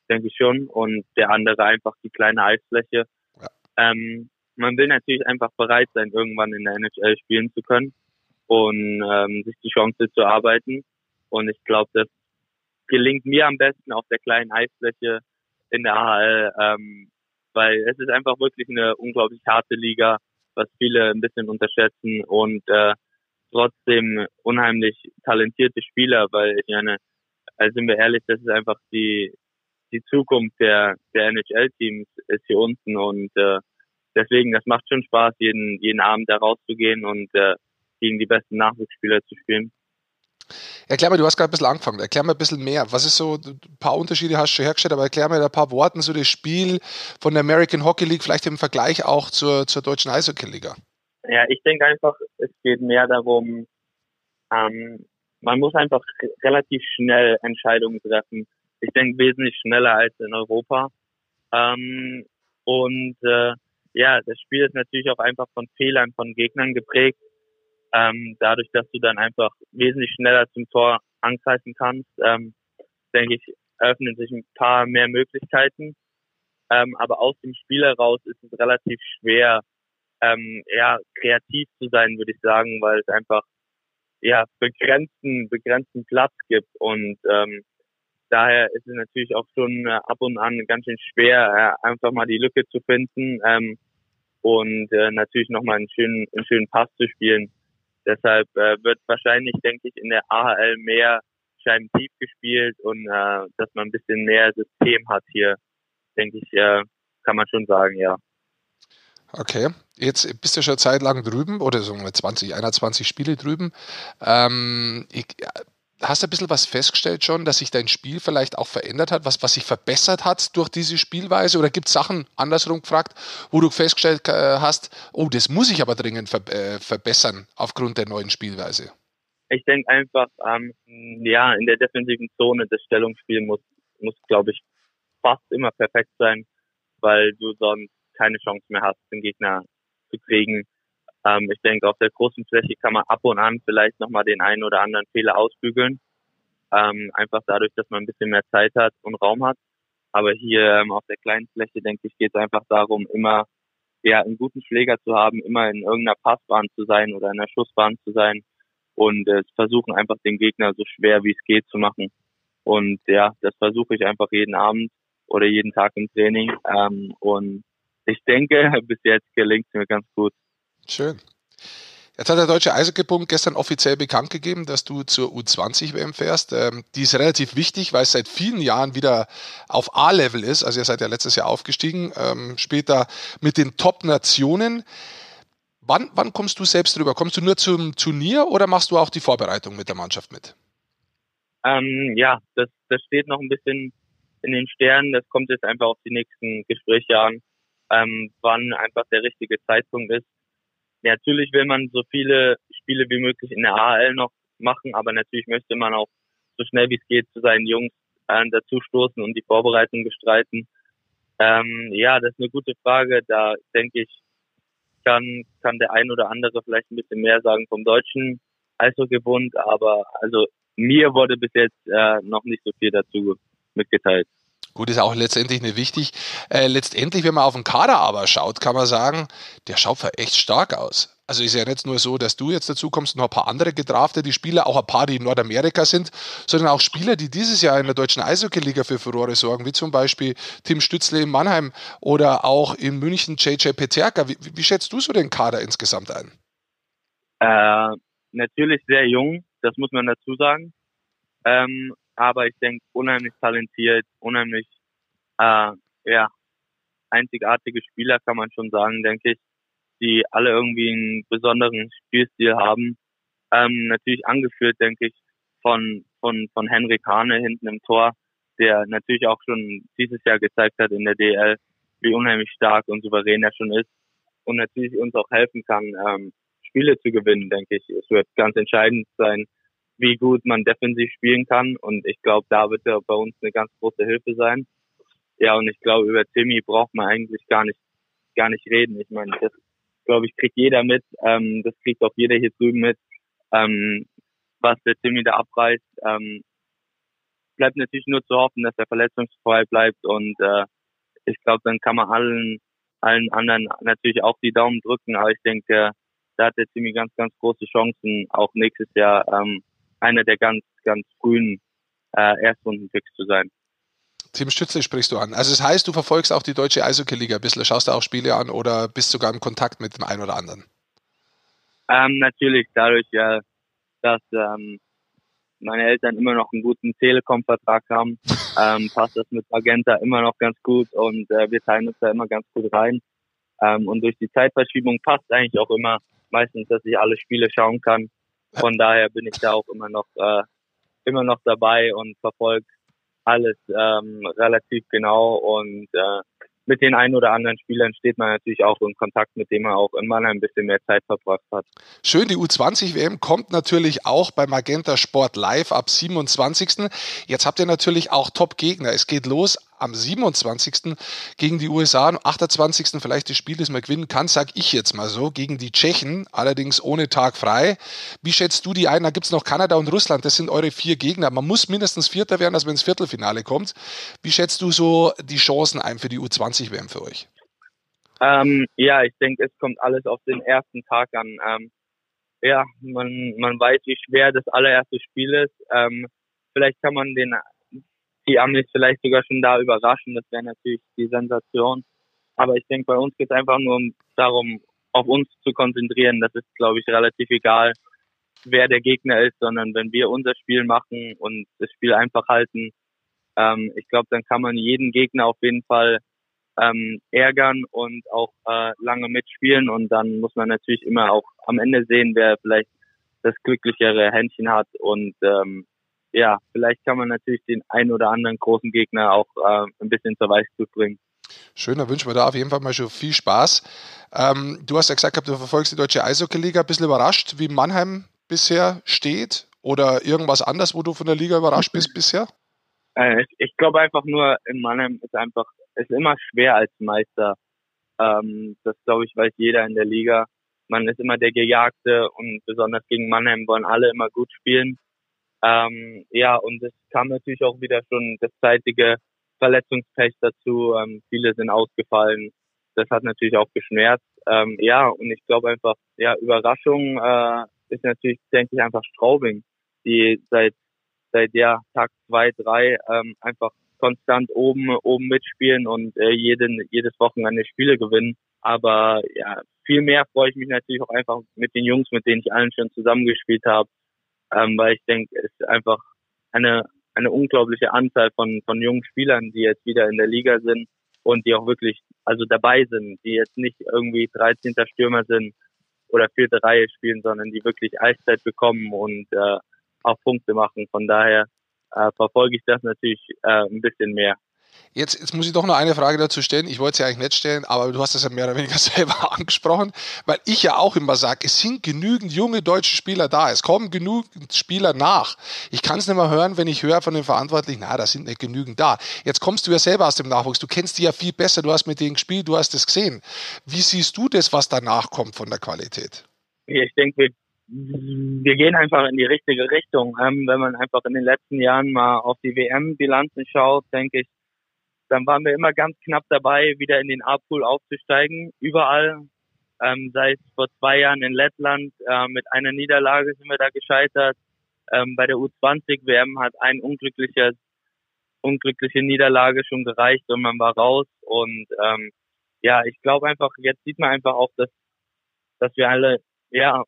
S4: denke ich schon. Und der andere einfach die kleine Eisfläche. Ja. Ähm, man will natürlich einfach bereit sein, irgendwann in der NHL spielen zu können und ähm, sich die Chance zu arbeiten. Und ich glaube, das gelingt mir am besten auf der kleinen Eisfläche in der AHL, ähm, weil es ist einfach wirklich eine unglaublich harte Liga, was viele ein bisschen unterschätzen und äh, trotzdem unheimlich talentierte Spieler, weil ich meine, also sind wir ehrlich, das ist einfach die die Zukunft der der NHL-Teams ist hier unten und äh, deswegen das macht schon Spaß jeden jeden Abend da rauszugehen und äh, gegen die besten Nachwuchsspieler zu spielen.
S3: Erklär mir, du hast gerade ein bisschen angefangen, erklär mir ein bisschen mehr. Was ist so, ein paar Unterschiede hast du schon hergestellt, aber erklär mir in ein paar Worten so das Spiel von der American Hockey League, vielleicht im Vergleich auch zur, zur deutschen Eishockey-Liga.
S4: Ja, ich denke einfach, es geht mehr darum, ähm, man muss einfach relativ schnell Entscheidungen treffen. Ich denke wesentlich schneller als in Europa. Ähm, und äh, ja, das Spiel ist natürlich auch einfach von Fehlern von Gegnern geprägt. Ähm, dadurch, dass du dann einfach wesentlich schneller zum Tor angreifen kannst, ähm, denke ich, eröffnen sich ein paar mehr Möglichkeiten. Ähm, aber aus dem Spiel heraus ist es relativ schwer, ähm, ja, kreativ zu sein, würde ich sagen, weil es einfach ja begrenzten, begrenzten Platz gibt und ähm, daher ist es natürlich auch schon äh, ab und an ganz schön schwer, äh, einfach mal die Lücke zu finden ähm, und äh, natürlich nochmal einen schönen, einen schönen Pass zu spielen. Deshalb äh, wird wahrscheinlich, denke ich, in der AHL mehr Scheiben tief gespielt und äh, dass man ein bisschen mehr System hat hier, denke ich, äh, kann man schon sagen, ja.
S3: Okay, jetzt bist du schon Zeit lang drüben oder so 20, 21 Spiele drüben. Ähm, ich, hast du ein bisschen was festgestellt schon, dass sich dein Spiel vielleicht auch verändert hat, was, was sich verbessert hat durch diese Spielweise? Oder gibt es Sachen, andersrum gefragt, wo du festgestellt äh, hast, oh, das muss ich aber dringend ver äh, verbessern aufgrund der neuen Spielweise?
S4: Ich denke einfach, ähm, ja, in der defensiven Zone das Stellungsspiel muss, muss glaube ich, fast immer perfekt sein, weil du sonst keine Chance mehr hast, den Gegner zu kriegen. Ähm, ich denke, auf der großen Fläche kann man ab und an vielleicht nochmal den einen oder anderen Fehler ausbügeln. Ähm, einfach dadurch, dass man ein bisschen mehr Zeit hat und Raum hat. Aber hier ähm, auf der kleinen Fläche, denke ich, geht es einfach darum, immer ja, einen guten Schläger zu haben, immer in irgendeiner Passbahn zu sein oder in einer Schussbahn zu sein und äh, versuchen einfach den Gegner so schwer wie es geht zu machen. Und ja, das versuche ich einfach jeden Abend oder jeden Tag im Training. Ähm, und ich denke, bis jetzt gelingt es mir ganz gut.
S3: Schön. Jetzt hat der Deutsche Eishockeybund gestern offiziell bekannt gegeben, dass du zur U20-WM fährst. Ähm, die ist relativ wichtig, weil es seit vielen Jahren wieder auf A-Level ist. Also ihr seid ja letztes Jahr aufgestiegen, ähm, später mit den Top-Nationen. Wann, wann kommst du selbst rüber? Kommst du nur zum Turnier oder machst du auch die Vorbereitung mit der Mannschaft mit?
S4: Ähm, ja, das, das steht noch ein bisschen in den Sternen. Das kommt jetzt einfach auf die nächsten Gespräche an, ähm, wann einfach der richtige Zeitpunkt ist natürlich will man so viele Spiele wie möglich in der AHL noch machen, aber natürlich möchte man auch so schnell wie es geht zu seinen Jungs äh, dazustoßen und die Vorbereitung bestreiten. Ähm, ja, das ist eine gute Frage. Da denke ich, kann, kann der ein oder andere vielleicht ein bisschen mehr sagen vom deutschen Eishockeybund, aber also mir wurde bis jetzt äh, noch nicht so viel dazu mitgeteilt.
S3: Gut, ist auch letztendlich nicht wichtig. Äh, letztendlich, wenn man auf den Kader aber schaut, kann man sagen, der schaut echt stark aus. Also ist ja nicht nur so, dass du jetzt dazu kommst und noch ein paar andere gedraftete Spieler, auch ein paar, die in Nordamerika sind, sondern auch Spieler, die dieses Jahr in der deutschen Eishockey-Liga für Furore sorgen, wie zum Beispiel Tim Stützle in Mannheim oder auch in München JJ Peterka. Wie, wie schätzt du so den Kader insgesamt ein?
S4: Äh, natürlich sehr jung, das muss man dazu sagen. Ähm, aber ich denke unheimlich talentiert, unheimlich äh, ja einzigartige Spieler kann man schon sagen, denke ich, die alle irgendwie einen besonderen Spielstil haben. Ähm, natürlich angeführt, denke ich, von von von Henrik Hane hinten im Tor, der natürlich auch schon dieses Jahr gezeigt hat in der DL, wie unheimlich stark und souverän er schon ist und natürlich uns auch helfen kann, ähm, Spiele zu gewinnen, denke ich. Es wird ganz entscheidend sein, wie gut man defensiv spielen kann. Und ich glaube, da wird er bei uns eine ganz große Hilfe sein. ja, und ich glaube, über Timmy braucht man eigentlich gar nicht, gar nicht reden. Ich meine, das, glaube ich, kriegt jeder mit. Ähm, das kriegt auch jeder hier drüben mit. Ähm, was der Timmy da abreißt. Ähm, bleibt natürlich nur zu hoffen, dass er verletzungsfrei bleibt und äh, ich glaube, dann kann man allen, allen anderen natürlich auch die Daumen drücken, aber ich denke, da hat der Timmy ganz, ganz große Chancen, auch nächstes Jahr ähm, einer der ganz, ganz frühen äh, Erstrundenpicks zu sein.
S3: Tim Stützle sprichst du an. Also das heißt, du verfolgst auch die deutsche Eishockey-Liga ein bisschen, schaust du auch Spiele an oder bist sogar im Kontakt mit dem einen oder anderen?
S4: Ähm, natürlich, dadurch, ja, dass ähm, meine Eltern immer noch einen guten Telekom-Vertrag haben, ähm, passt das mit Magenta immer noch ganz gut und äh, wir teilen uns da immer ganz gut rein. Ähm, und durch die Zeitverschiebung passt eigentlich auch immer meistens, dass ich alle Spiele schauen kann. Von daher bin ich da auch immer noch äh, immer noch dabei und verfolge alles ähm, relativ genau und äh, mit den ein oder anderen Spielern steht man natürlich auch in Kontakt, mit dem man auch Mannheim ein bisschen mehr Zeit verbracht hat.
S3: Schön, die U20-WM kommt natürlich auch bei Magenta Sport live ab 27. Jetzt habt ihr natürlich auch Top-Gegner. Es geht los am 27. gegen die USA, am 28. vielleicht das Spiel, das man gewinnen kann, sag ich jetzt mal so, gegen die Tschechen, allerdings ohne Tag frei. Wie schätzt du die ein? Da gibt es noch Kanada und Russland, das sind eure vier Gegner. Man muss mindestens Vierter werden, dass man ins Viertelfinale kommt. Wie schätzt du so die Chancen ein für die U20-WM für euch?
S4: Ähm, ja, ich denke, es kommt alles auf den ersten Tag an. Ähm, ja, man, man weiß, wie schwer das allererste Spiel ist. Ähm, vielleicht kann man den die Amis vielleicht sogar schon da überraschen. Das wäre natürlich die Sensation. Aber ich denke, bei uns geht es einfach nur darum, auf uns zu konzentrieren. Das ist, glaube ich, relativ egal, wer der Gegner ist, sondern wenn wir unser Spiel machen und das Spiel einfach halten, ähm, ich glaube, dann kann man jeden Gegner auf jeden Fall ähm, ärgern und auch äh, lange mitspielen. Und dann muss man natürlich immer auch am Ende sehen, wer vielleicht das glücklichere Händchen hat und ähm, ja, vielleicht kann man natürlich den einen oder anderen großen Gegner auch äh, ein bisschen zur Weißglut bringen.
S3: Schön, dann wünschen wir da auf jeden Fall mal schon viel Spaß. Ähm, du hast ja gesagt, du verfolgst die deutsche Eishockey-Liga. Ein bisschen überrascht, wie Mannheim bisher steht? Oder irgendwas anderes, wo du von der Liga überrascht bist bisher?
S4: Äh, ich, ich glaube einfach nur, in Mannheim ist einfach, ist immer schwer als Meister. Ähm, das glaube ich, weiß jeder in der Liga. Man ist immer der Gejagte und besonders gegen Mannheim wollen alle immer gut spielen. Ähm, ja, und es kam natürlich auch wieder schon das zeitige Verletzungspech dazu. Ähm, viele sind ausgefallen. Das hat natürlich auch geschmerzt. Ähm, ja, und ich glaube einfach, ja, Überraschung äh, ist natürlich, denke ich, einfach Straubing, die seit seit ja Tag zwei, drei ähm, einfach konstant oben oben mitspielen und äh, jeden, jedes Wochenende Spiele gewinnen. Aber ja, viel mehr freue ich mich natürlich auch einfach mit den Jungs, mit denen ich allen schon zusammengespielt habe, ähm, weil ich denke, es ist einfach eine, eine unglaubliche Anzahl von, von jungen Spielern, die jetzt wieder in der Liga sind und die auch wirklich also dabei sind, die jetzt nicht irgendwie 13. Stürmer sind oder vierte Reihe spielen, sondern die wirklich Eiszeit bekommen und äh, auch Punkte machen. Von daher äh, verfolge ich das natürlich äh, ein bisschen mehr.
S3: Jetzt, jetzt muss ich doch noch eine Frage dazu stellen. Ich wollte sie eigentlich nicht stellen, aber du hast das ja mehr oder weniger selber angesprochen, weil ich ja auch immer sage, es sind genügend junge deutsche Spieler da. Es kommen genügend Spieler nach. Ich kann es nicht mehr hören, wenn ich höre von den Verantwortlichen, na, da sind nicht genügend da. Jetzt kommst du ja selber aus dem Nachwuchs. Du kennst die ja viel besser. Du hast mit denen gespielt, du hast es gesehen. Wie siehst du das, was danach kommt von der Qualität?
S4: Ich denke, wir, wir gehen einfach in die richtige Richtung. Ähm, wenn man einfach in den letzten Jahren mal auf die WM-Bilanzen schaut, denke ich, dann waren wir immer ganz knapp dabei, wieder in den A-Pool aufzusteigen. Überall, ähm, seit vor zwei Jahren in Lettland, äh, mit einer Niederlage sind wir da gescheitert. Ähm, bei der U20-WM hat ein unglücklicher, unglückliche Niederlage schon gereicht und man war raus. Und ähm, ja, ich glaube einfach, jetzt sieht man einfach auch, dass, dass wir alle, ja,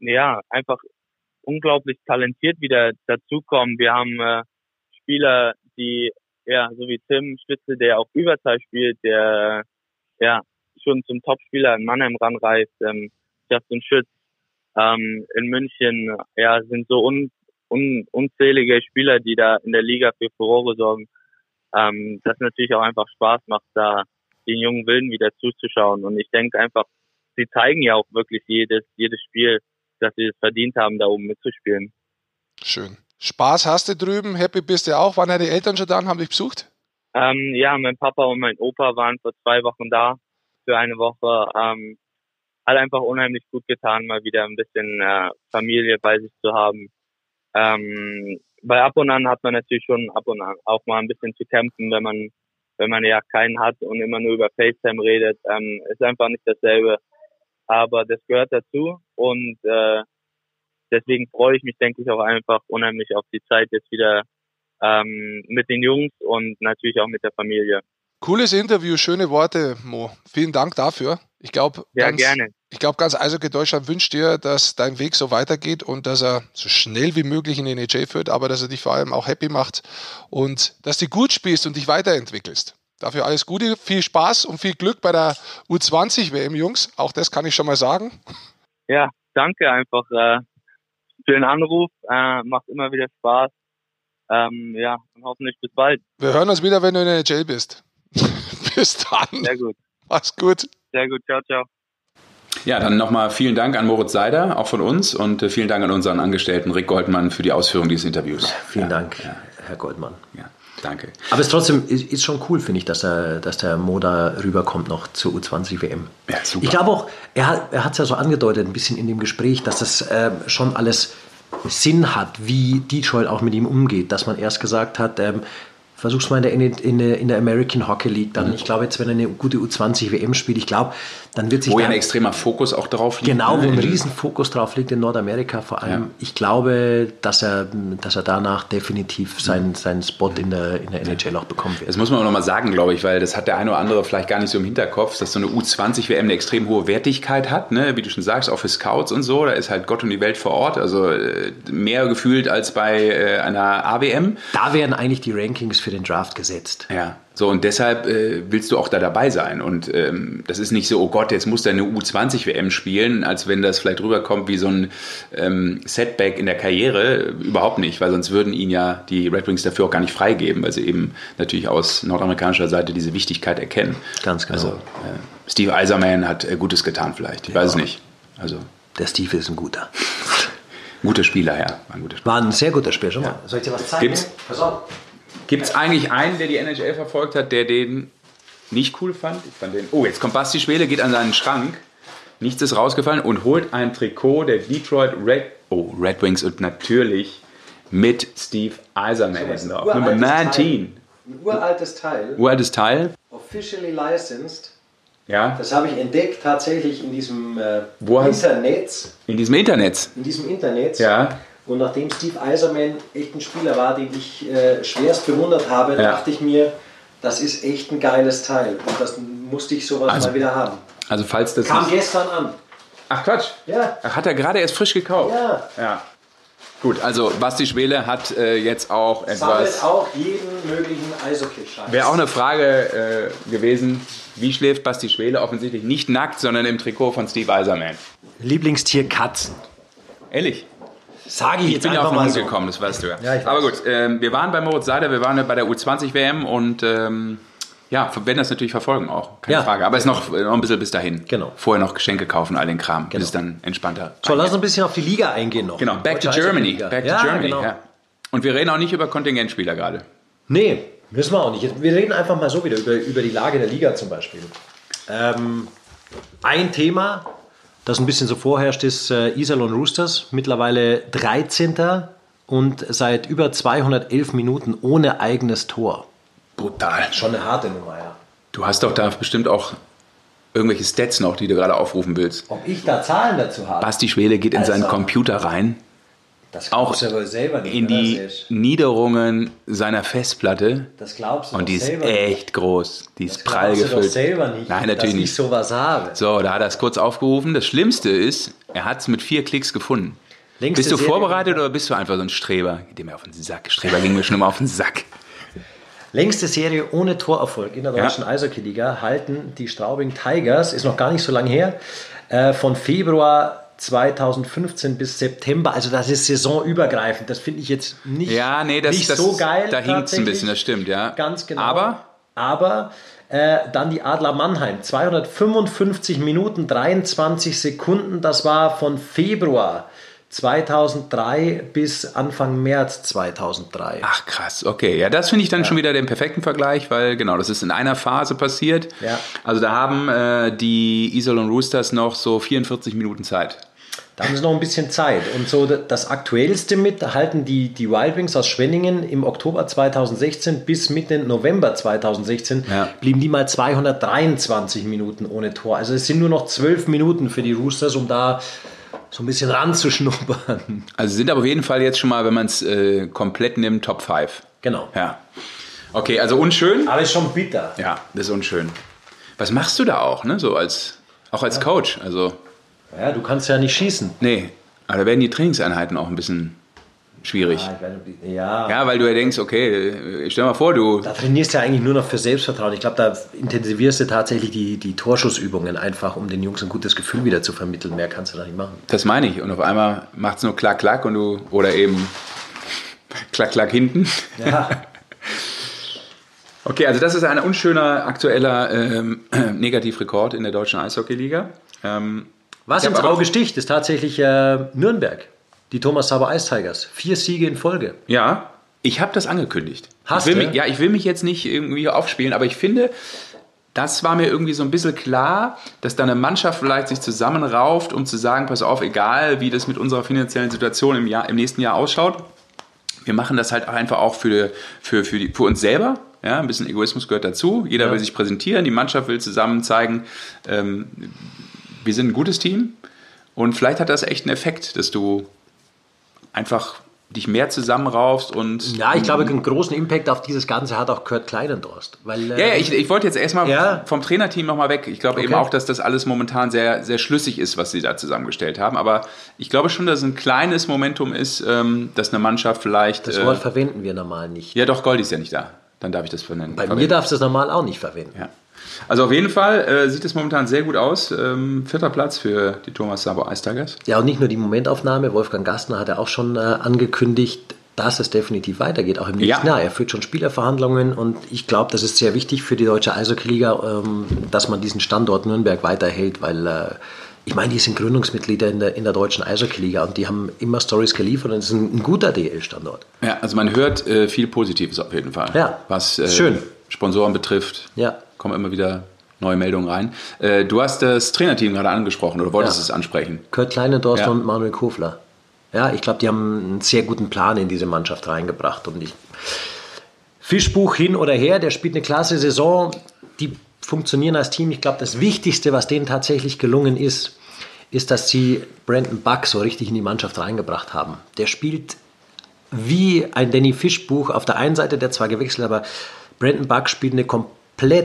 S4: ja, einfach unglaublich talentiert wieder dazukommen. Wir haben äh, Spieler, die ja, so wie Tim Stütze, der auch Überzahl spielt, der ja schon zum Topspieler in Mannheim ranreißt, ähm, Justin Schütz ähm, in München, ja, sind so un, un, unzählige Spieler, die da in der Liga für Furore sorgen, ähm, das natürlich auch einfach Spaß macht, da den jungen Wilden wieder zuzuschauen. Und ich denke einfach, sie zeigen ja auch wirklich jedes, jedes Spiel, dass sie es verdient haben, da oben mitzuspielen.
S3: Schön. Spaß hast du drüben, happy bist du auch. Waren deine Eltern schon da und haben dich besucht?
S4: Ähm, ja, mein Papa und mein Opa waren vor zwei Wochen da für eine Woche. Ähm, hat einfach unheimlich gut getan, mal wieder ein bisschen äh, Familie bei sich zu haben. Ähm, bei ab und an hat man natürlich schon ab und an auch mal ein bisschen zu kämpfen, wenn man wenn man ja keinen hat und immer nur über FaceTime redet, ähm, ist einfach nicht dasselbe. Aber das gehört dazu und äh, deswegen freue ich mich, denke ich, auch einfach unheimlich auf die Zeit jetzt wieder ähm, mit den Jungs und natürlich auch mit der Familie.
S3: Cooles Interview, schöne Worte, Mo. Vielen Dank dafür. Ich glaube,
S4: ja,
S3: ganz,
S4: gerne.
S3: Ich glaube, ganz Eishockey Deutschland wünscht dir, dass dein Weg so weitergeht und dass er so schnell wie möglich in den NHL führt, aber dass er dich vor allem auch happy macht und dass du gut spielst und dich weiterentwickelst. Dafür alles Gute, viel Spaß und viel Glück bei der U20 WM, Jungs. Auch das kann ich schon mal sagen.
S4: Ja, danke einfach äh, für den Anruf. Äh, macht immer wieder Spaß. Ähm, ja, und hoffentlich bis bald.
S3: Wir hören uns wieder, wenn du in der NHL bist. bis dann.
S4: Sehr gut.
S3: Mach's gut.
S4: Sehr gut. Ciao, ciao.
S2: Ja, dann nochmal vielen Dank an Moritz Seider, auch von uns, und äh, vielen Dank an unseren Angestellten Rick Goldmann für die Ausführung dieses Interviews.
S1: Vielen ja, Dank, ja. Herr Goldmann.
S2: Ja, danke.
S1: Aber es ist trotzdem ist, ist schon cool, finde ich, dass, er, dass der Moda rüberkommt noch zur U20 WM.
S2: Ja, super.
S1: Ich glaube auch, er hat er es ja so angedeutet, ein bisschen in dem Gespräch, dass das äh, schon alles Sinn hat, wie Detroit auch mit ihm umgeht. Dass man erst gesagt hat, ähm, versuch's mal in der, in, der, in der American Hockey League dann. Mhm. Ich glaube, jetzt, wenn er eine gute U20 WM spielt, ich glaube, dann wird sich.
S2: Wo
S1: ja
S2: ein extremer Fokus auch drauf
S1: liegt. Genau, ne? wo ein Riesenfokus drauf liegt in Nordamerika vor allem. Ja. Ich glaube, dass er, dass er danach definitiv seinen, seinen Spot in der, in der NHL auch bekommen wird.
S2: Das muss man auch nochmal sagen, glaube ich, weil das hat der eine oder andere vielleicht gar nicht so im Hinterkopf, dass so eine U20 WM eine extrem hohe Wertigkeit hat, ne? wie du schon sagst, auch für Scouts und so. Da ist halt Gott und die Welt vor Ort, also äh, mehr gefühlt als bei äh, einer AWM.
S1: Da werden eigentlich die Rankings für den Draft gesetzt.
S2: Ja. So, und deshalb äh, willst du auch da dabei sein. Und ähm, das ist nicht so, oh Gott, jetzt muss der eine U20-WM spielen, als wenn das vielleicht rüberkommt wie so ein ähm, Setback in der Karriere. Überhaupt nicht, weil sonst würden ihn ja die Red Wings dafür auch gar nicht freigeben, weil sie eben natürlich aus nordamerikanischer Seite diese Wichtigkeit erkennen.
S1: Ganz genau.
S2: Also, äh, Steve Eiserman hat äh, Gutes getan vielleicht, ich ja. weiß es nicht. Also,
S1: der Steve ist ein guter.
S2: guter Spieler, ja.
S1: War ein, guter Spieler. War ein sehr guter Spieler. Schau mal,
S2: soll ich dir was zeigen? Gibt's? Pass auf. Gibt es eigentlich einen, der die NHL verfolgt hat, der den nicht cool fand? Ich fand den. Oh, jetzt kommt Basti Schwele, geht an seinen Schrank. Nichts ist rausgefallen und holt ein Trikot der Detroit Red, oh, Red Wings und natürlich mit Steve Eiserman
S1: drauf. Nummer 19. Ein uraltes Teil.
S2: Uraltes Teil.
S1: Officially licensed.
S2: Ja.
S1: Das habe ich entdeckt tatsächlich in diesem äh, Internet.
S2: In diesem Internet.
S1: In diesem Internet.
S2: Ja.
S1: Und nachdem Steve Eiserman echt ein Spieler war, den ich äh, schwerst bewundert habe, ja. dachte ich mir, das ist echt ein geiles Teil. Und das musste ich sowas also, mal wieder haben.
S2: Also falls das
S1: Kam gestern an.
S2: Ach Quatsch.
S1: Ja.
S2: Ach, hat er gerade erst frisch gekauft.
S1: Ja.
S2: Ja. Gut, also Basti Schwele hat äh, jetzt auch etwas.
S1: Sammelt auch jeden möglichen Eishockey-Scheiß.
S2: Wäre auch eine Frage äh, gewesen, wie schläft Basti Schwele? Offensichtlich nicht nackt, sondern im Trikot von Steve Eiserman.
S1: Lieblingstier Katzen.
S2: Ehrlich?
S1: Sage ich,
S2: ich bin
S1: ja
S2: auf
S1: den
S2: Mund
S1: so.
S2: gekommen, das weißt du ja.
S1: ja
S2: Aber gut, ähm, wir waren bei Moritz Seider, wir waren bei der U20-WM und ähm, ja, werden das natürlich verfolgen auch, keine
S1: Ja.
S2: Frage. Aber es ist noch, noch ein bisschen bis dahin.
S1: Genau.
S2: Vorher noch Geschenke kaufen, all den Kram,
S1: Genau.
S2: bis es dann entspannter
S1: So, lass uns ein bisschen auf die Liga eingehen noch.
S2: Genau, back to Germany. Back to Germany,
S1: Genau.
S2: ja. Und wir reden auch nicht über Kontingentspieler gerade.
S1: Nee, müssen wir auch nicht. Wir reden einfach mal so wieder über, über die Lage der Liga zum Beispiel. Ähm, ein Thema, das ein bisschen so vorherrscht, ist äh, Iserlohn Roosters. Mittlerweile 13. und seit über 211 Minuten ohne eigenes Tor.
S2: Brutal.
S1: Schon eine harte Nummer, ja.
S2: Du hast doch da bestimmt auch irgendwelche Stats noch, die du gerade aufrufen willst.
S1: Ob ich da Zahlen dazu habe?
S2: Basti Schwele geht in
S1: Also.
S2: seinen Computer rein,
S1: Das
S2: auch
S1: aber selber nicht.
S2: in die? Niederungen seiner Festplatte.
S1: Das glaubst du
S2: Und die ist
S1: nicht.
S2: echt groß. Die ist
S1: Das
S2: prall
S1: glaubst du doch
S2: gefüllt.
S1: selber nicht,
S2: Nein,
S1: dass
S2: natürlich
S1: ich
S2: nicht.
S1: sowas habe.
S2: So, da hat er es kurz aufgerufen. Das Schlimmste ist, er hat es mit vier Klicks gefunden.
S1: Längste
S2: bist du
S1: Serie-
S2: vorbereitet oder bist du einfach so ein Streber? Geht dir mir auf den Sack. Streber ging mir schon immer auf den Sack.
S1: Längste Serie ohne Torerfolg in der
S2: Ja.
S1: deutschen Eishockey-Liga halten die Straubing Tigers, ist noch gar nicht so lange her, äh, von Februar 2015 bis September. Also das ist saisonübergreifend. Das finde ich jetzt nicht,
S2: Ja, nee, das,
S1: nicht
S2: das,
S1: so geil.
S2: Da hinkt es ein bisschen, das stimmt, ja.
S1: Ganz genau.
S2: Aber
S1: Aber äh, dann die Adler Mannheim. 255 Minuten, 23 Sekunden. Das war von Februar 2003 bis Anfang März 2003.
S2: Ach krass, okay. Ja, das finde ich dann ja. schon wieder den perfekten Vergleich, weil genau, das ist in einer Phase passiert.
S1: Ja.
S2: Also da haben äh, die Isol und Roosters noch so 44 Minuten Zeit.
S1: Da haben sie noch ein bisschen Zeit. Und so das Aktuellste mit halten die, die Wild Wings aus Schwenningen im Oktober 2016 bis Mitte November 2016 ja. blieben die mal 223 Minuten ohne Tor. Also es sind nur noch zwölf Minuten für die Roosters, um da so ein bisschen ranzuschnuppern.
S2: Also sind aber auf jeden Fall jetzt schon mal, wenn man es äh, komplett nimmt, Top 5.
S1: Genau.
S2: Ja. Okay, also unschön.
S1: Aber ist schon bitter.
S2: Ja, das ist unschön. Was machst du da auch, ne? So als, auch als ja. Coach? Also.
S1: Ja, du kannst ja nicht schießen.
S2: Nee, aber da werden die Trainingseinheiten auch ein bisschen schwierig. Ja, ja. ja, weil du ja denkst, okay, stell mal vor, du.
S1: Da trainierst du ja eigentlich nur noch für Selbstvertrauen. Ich glaube, da intensivierst du tatsächlich die, die Torschussübungen einfach, um den Jungs ein gutes Gefühl wieder zu vermitteln. Mehr kannst du da nicht machen.
S2: Das meine ich. Und auf einmal macht es nur klack, klack und du, oder eben klack, klack hinten.
S1: Ja.
S2: okay, also das ist ein unschöner aktueller ähm, Negativrekord in der deutschen Eishockeyliga. Ähm,
S1: Was ins Auge sticht, ist tatsächlich äh, Nürnberg. Die Thomas Sauber Ice Tigers. Vier Siege in Folge.
S2: Ja, ich habe das angekündigt.
S1: Hast du?
S2: Mich, ja, ich will mich jetzt nicht irgendwie aufspielen, aber ich finde, das war mir irgendwie so ein bisschen klar, dass da eine Mannschaft vielleicht sich zusammenrauft, um zu sagen, pass auf, egal wie das mit unserer finanziellen Situation im, Jahr, im nächsten Jahr ausschaut, wir machen das halt einfach auch für, für, für, die, für uns selber. Ja, ein bisschen Egoismus gehört dazu. Jeder ja. will sich präsentieren, die Mannschaft will zusammen zeigen, ähm, wir sind ein gutes Team. Und vielleicht hat das echt einen Effekt, dass du einfach dich mehr zusammenraufst und.
S1: Ja, ich glaube, einen großen Impact auf dieses Ganze hat auch Kurt Kleinendorst. Weil,
S2: äh, ja, ja, ich, ich wollte jetzt erstmal ja. vom Trainerteam nochmal weg. Ich glaube okay. eben auch, dass das alles momentan sehr, sehr schlüssig ist, was sie da zusammengestellt haben. Aber ich glaube schon, dass es ein kleines Momentum ist, ähm, dass eine Mannschaft vielleicht.
S1: Das Wort äh, verwenden wir normal nicht.
S2: Ja, doch, Gold ist ja nicht da. Dann darf ich das vernennen.
S1: Bei verwenden. mir darfst du es normal auch nicht verwenden.
S2: Ja. Also auf jeden Fall äh, sieht es momentan sehr gut aus. Ähm, vierter Platz für die Thomas Sabo Ice Tigers.
S1: Ja, und nicht nur die Momentaufnahme. Wolfgang Gastner hat ja auch schon äh, angekündigt, dass es definitiv weitergeht, auch im nächsten ja. Jahr. Er führt schon Spielerverhandlungen und ich glaube, das ist sehr wichtig für die deutsche Eishockey-Liga, ähm, dass man diesen Standort Nürnberg weiterhält, weil äh, ich meine, die sind Gründungsmitglieder in der, in der deutschen Eishockey-Liga und die haben immer Stories geliefert und es ist ein, ein guter DL-Standort.
S2: Ja, also man hört äh, viel Positives auf jeden Fall.
S1: Ja,
S2: was äh, schön. Sponsoren betrifft.
S1: Ja
S2: kommen immer wieder neue Meldungen rein. Äh, du hast das Trainerteam gerade angesprochen oder wolltest ja. es ansprechen?
S1: Kurt Kleinendorst ja. und Manuel Kofler. Ja, ich glaube, die haben einen sehr guten Plan in diese Mannschaft reingebracht. Und ich, Fischbuch hin oder her, der spielt eine klasse Saison. Die funktionieren als Team. Ich glaube, das Wichtigste, was denen tatsächlich gelungen ist, ist, dass sie Brandon Buck so richtig in die Mannschaft reingebracht haben. Der spielt wie ein Danny Fischbuch auf der einen Seite, der zwar gewechselt, aber Brandon Buck spielt eine komplett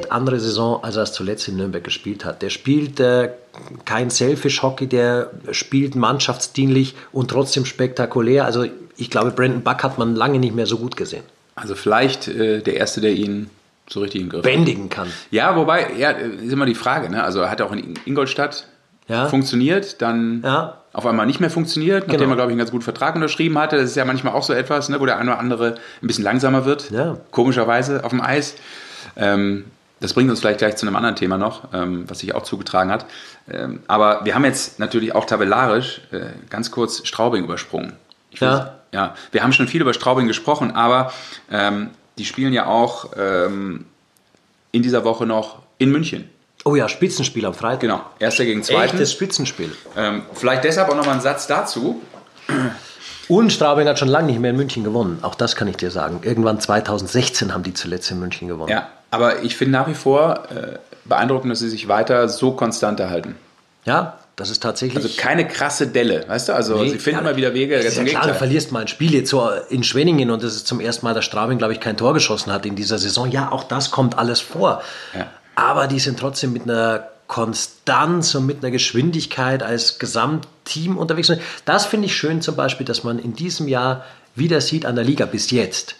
S1: andere Saison, als er es zuletzt in Nürnberg gespielt hat. Der spielt äh, kein Selfish-Hockey, der spielt mannschaftsdienlich und trotzdem spektakulär. Also ich glaube, Brandon Buck hat man lange nicht mehr so gut gesehen.
S2: Also vielleicht äh, der Erste, der ihn so richtig im
S1: Griff bändigen kann.
S2: Ja, wobei, ja, ist immer die Frage. Ne? Also er hat auch in Ingolstadt ja. funktioniert, dann ja. auf einmal nicht mehr funktioniert, nachdem genau. er, glaube ich, einen ganz guten Vertrag unterschrieben hatte. Das ist ja manchmal auch so etwas, ne, wo der eine oder andere ein bisschen langsamer wird,
S1: ja.
S2: komischerweise auf dem Eis. Ähm, das bringt uns vielleicht gleich zu einem anderen Thema noch, ähm, was sich auch zugetragen hat. Ähm, aber wir haben jetzt natürlich auch tabellarisch äh, ganz kurz Straubing übersprungen.
S1: ja.
S2: ja. Wir haben schon viel über Straubing gesprochen, aber die spielen ja auch in dieser Woche noch in München.
S1: Oh ja, Spitzenspiel am Freitag.
S2: Genau, erster gegen zweiten.
S1: Echtes Spitzenspiel.
S2: Vielleicht deshalb auch nochmal ein Satz dazu.
S1: Und Straubing hat schon lange nicht mehr in München gewonnen. Auch das kann ich dir sagen. Irgendwann 2016 haben die zuletzt in München gewonnen.
S2: Ja, aber ich finde nach wie vor äh, beeindruckend, dass sie sich weiter so konstant erhalten.
S1: Ja, das ist tatsächlich.
S2: Also keine krasse Delle, weißt du? Also nee, sie finden ja, mal wieder Wege.
S1: Das ist ja klar, du verlierst mal ein Spiel jetzt so in Schwenningen und das ist zum ersten Mal, dass Straubing, glaube ich, kein Tor geschossen hat in dieser Saison. Ja, auch das kommt alles vor.
S2: Ja.
S1: Aber die sind trotzdem mit einer Konstanz und mit einer Geschwindigkeit als Gesamtteam unterwegs. Das finde ich schön zum Beispiel, dass man in diesem Jahr wieder sieht an der Liga bis jetzt,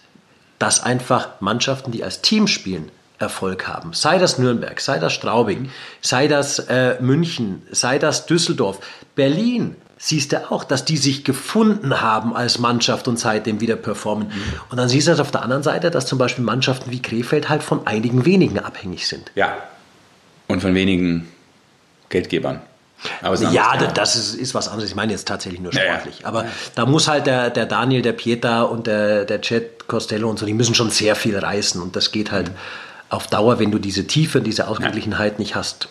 S1: dass einfach Mannschaften, die als Team spielen, Erfolg haben. Sei das Nürnberg, sei das Straubing, sei das äh, München, sei das Düsseldorf, Berlin. Siehst du auch, dass die sich gefunden haben als Mannschaft und seitdem wieder performen. Mhm. Und dann siehst du das auf der anderen Seite, dass zum Beispiel Mannschaften wie Krefeld halt von einigen wenigen abhängig sind.
S2: Ja. Und von wenigen Geldgebern.
S1: ja, das ist, ist, was anderes. Ich meine jetzt tatsächlich nur sportlich. Ja, ja. Aber da muss halt der, der Daniel, der Pieta und der, der Chet Costello und so, die müssen schon sehr viel reißen. Und das geht halt mhm. Auf Dauer, wenn du diese Tiefe, diese Ausgeglichenheit ja. nicht hast,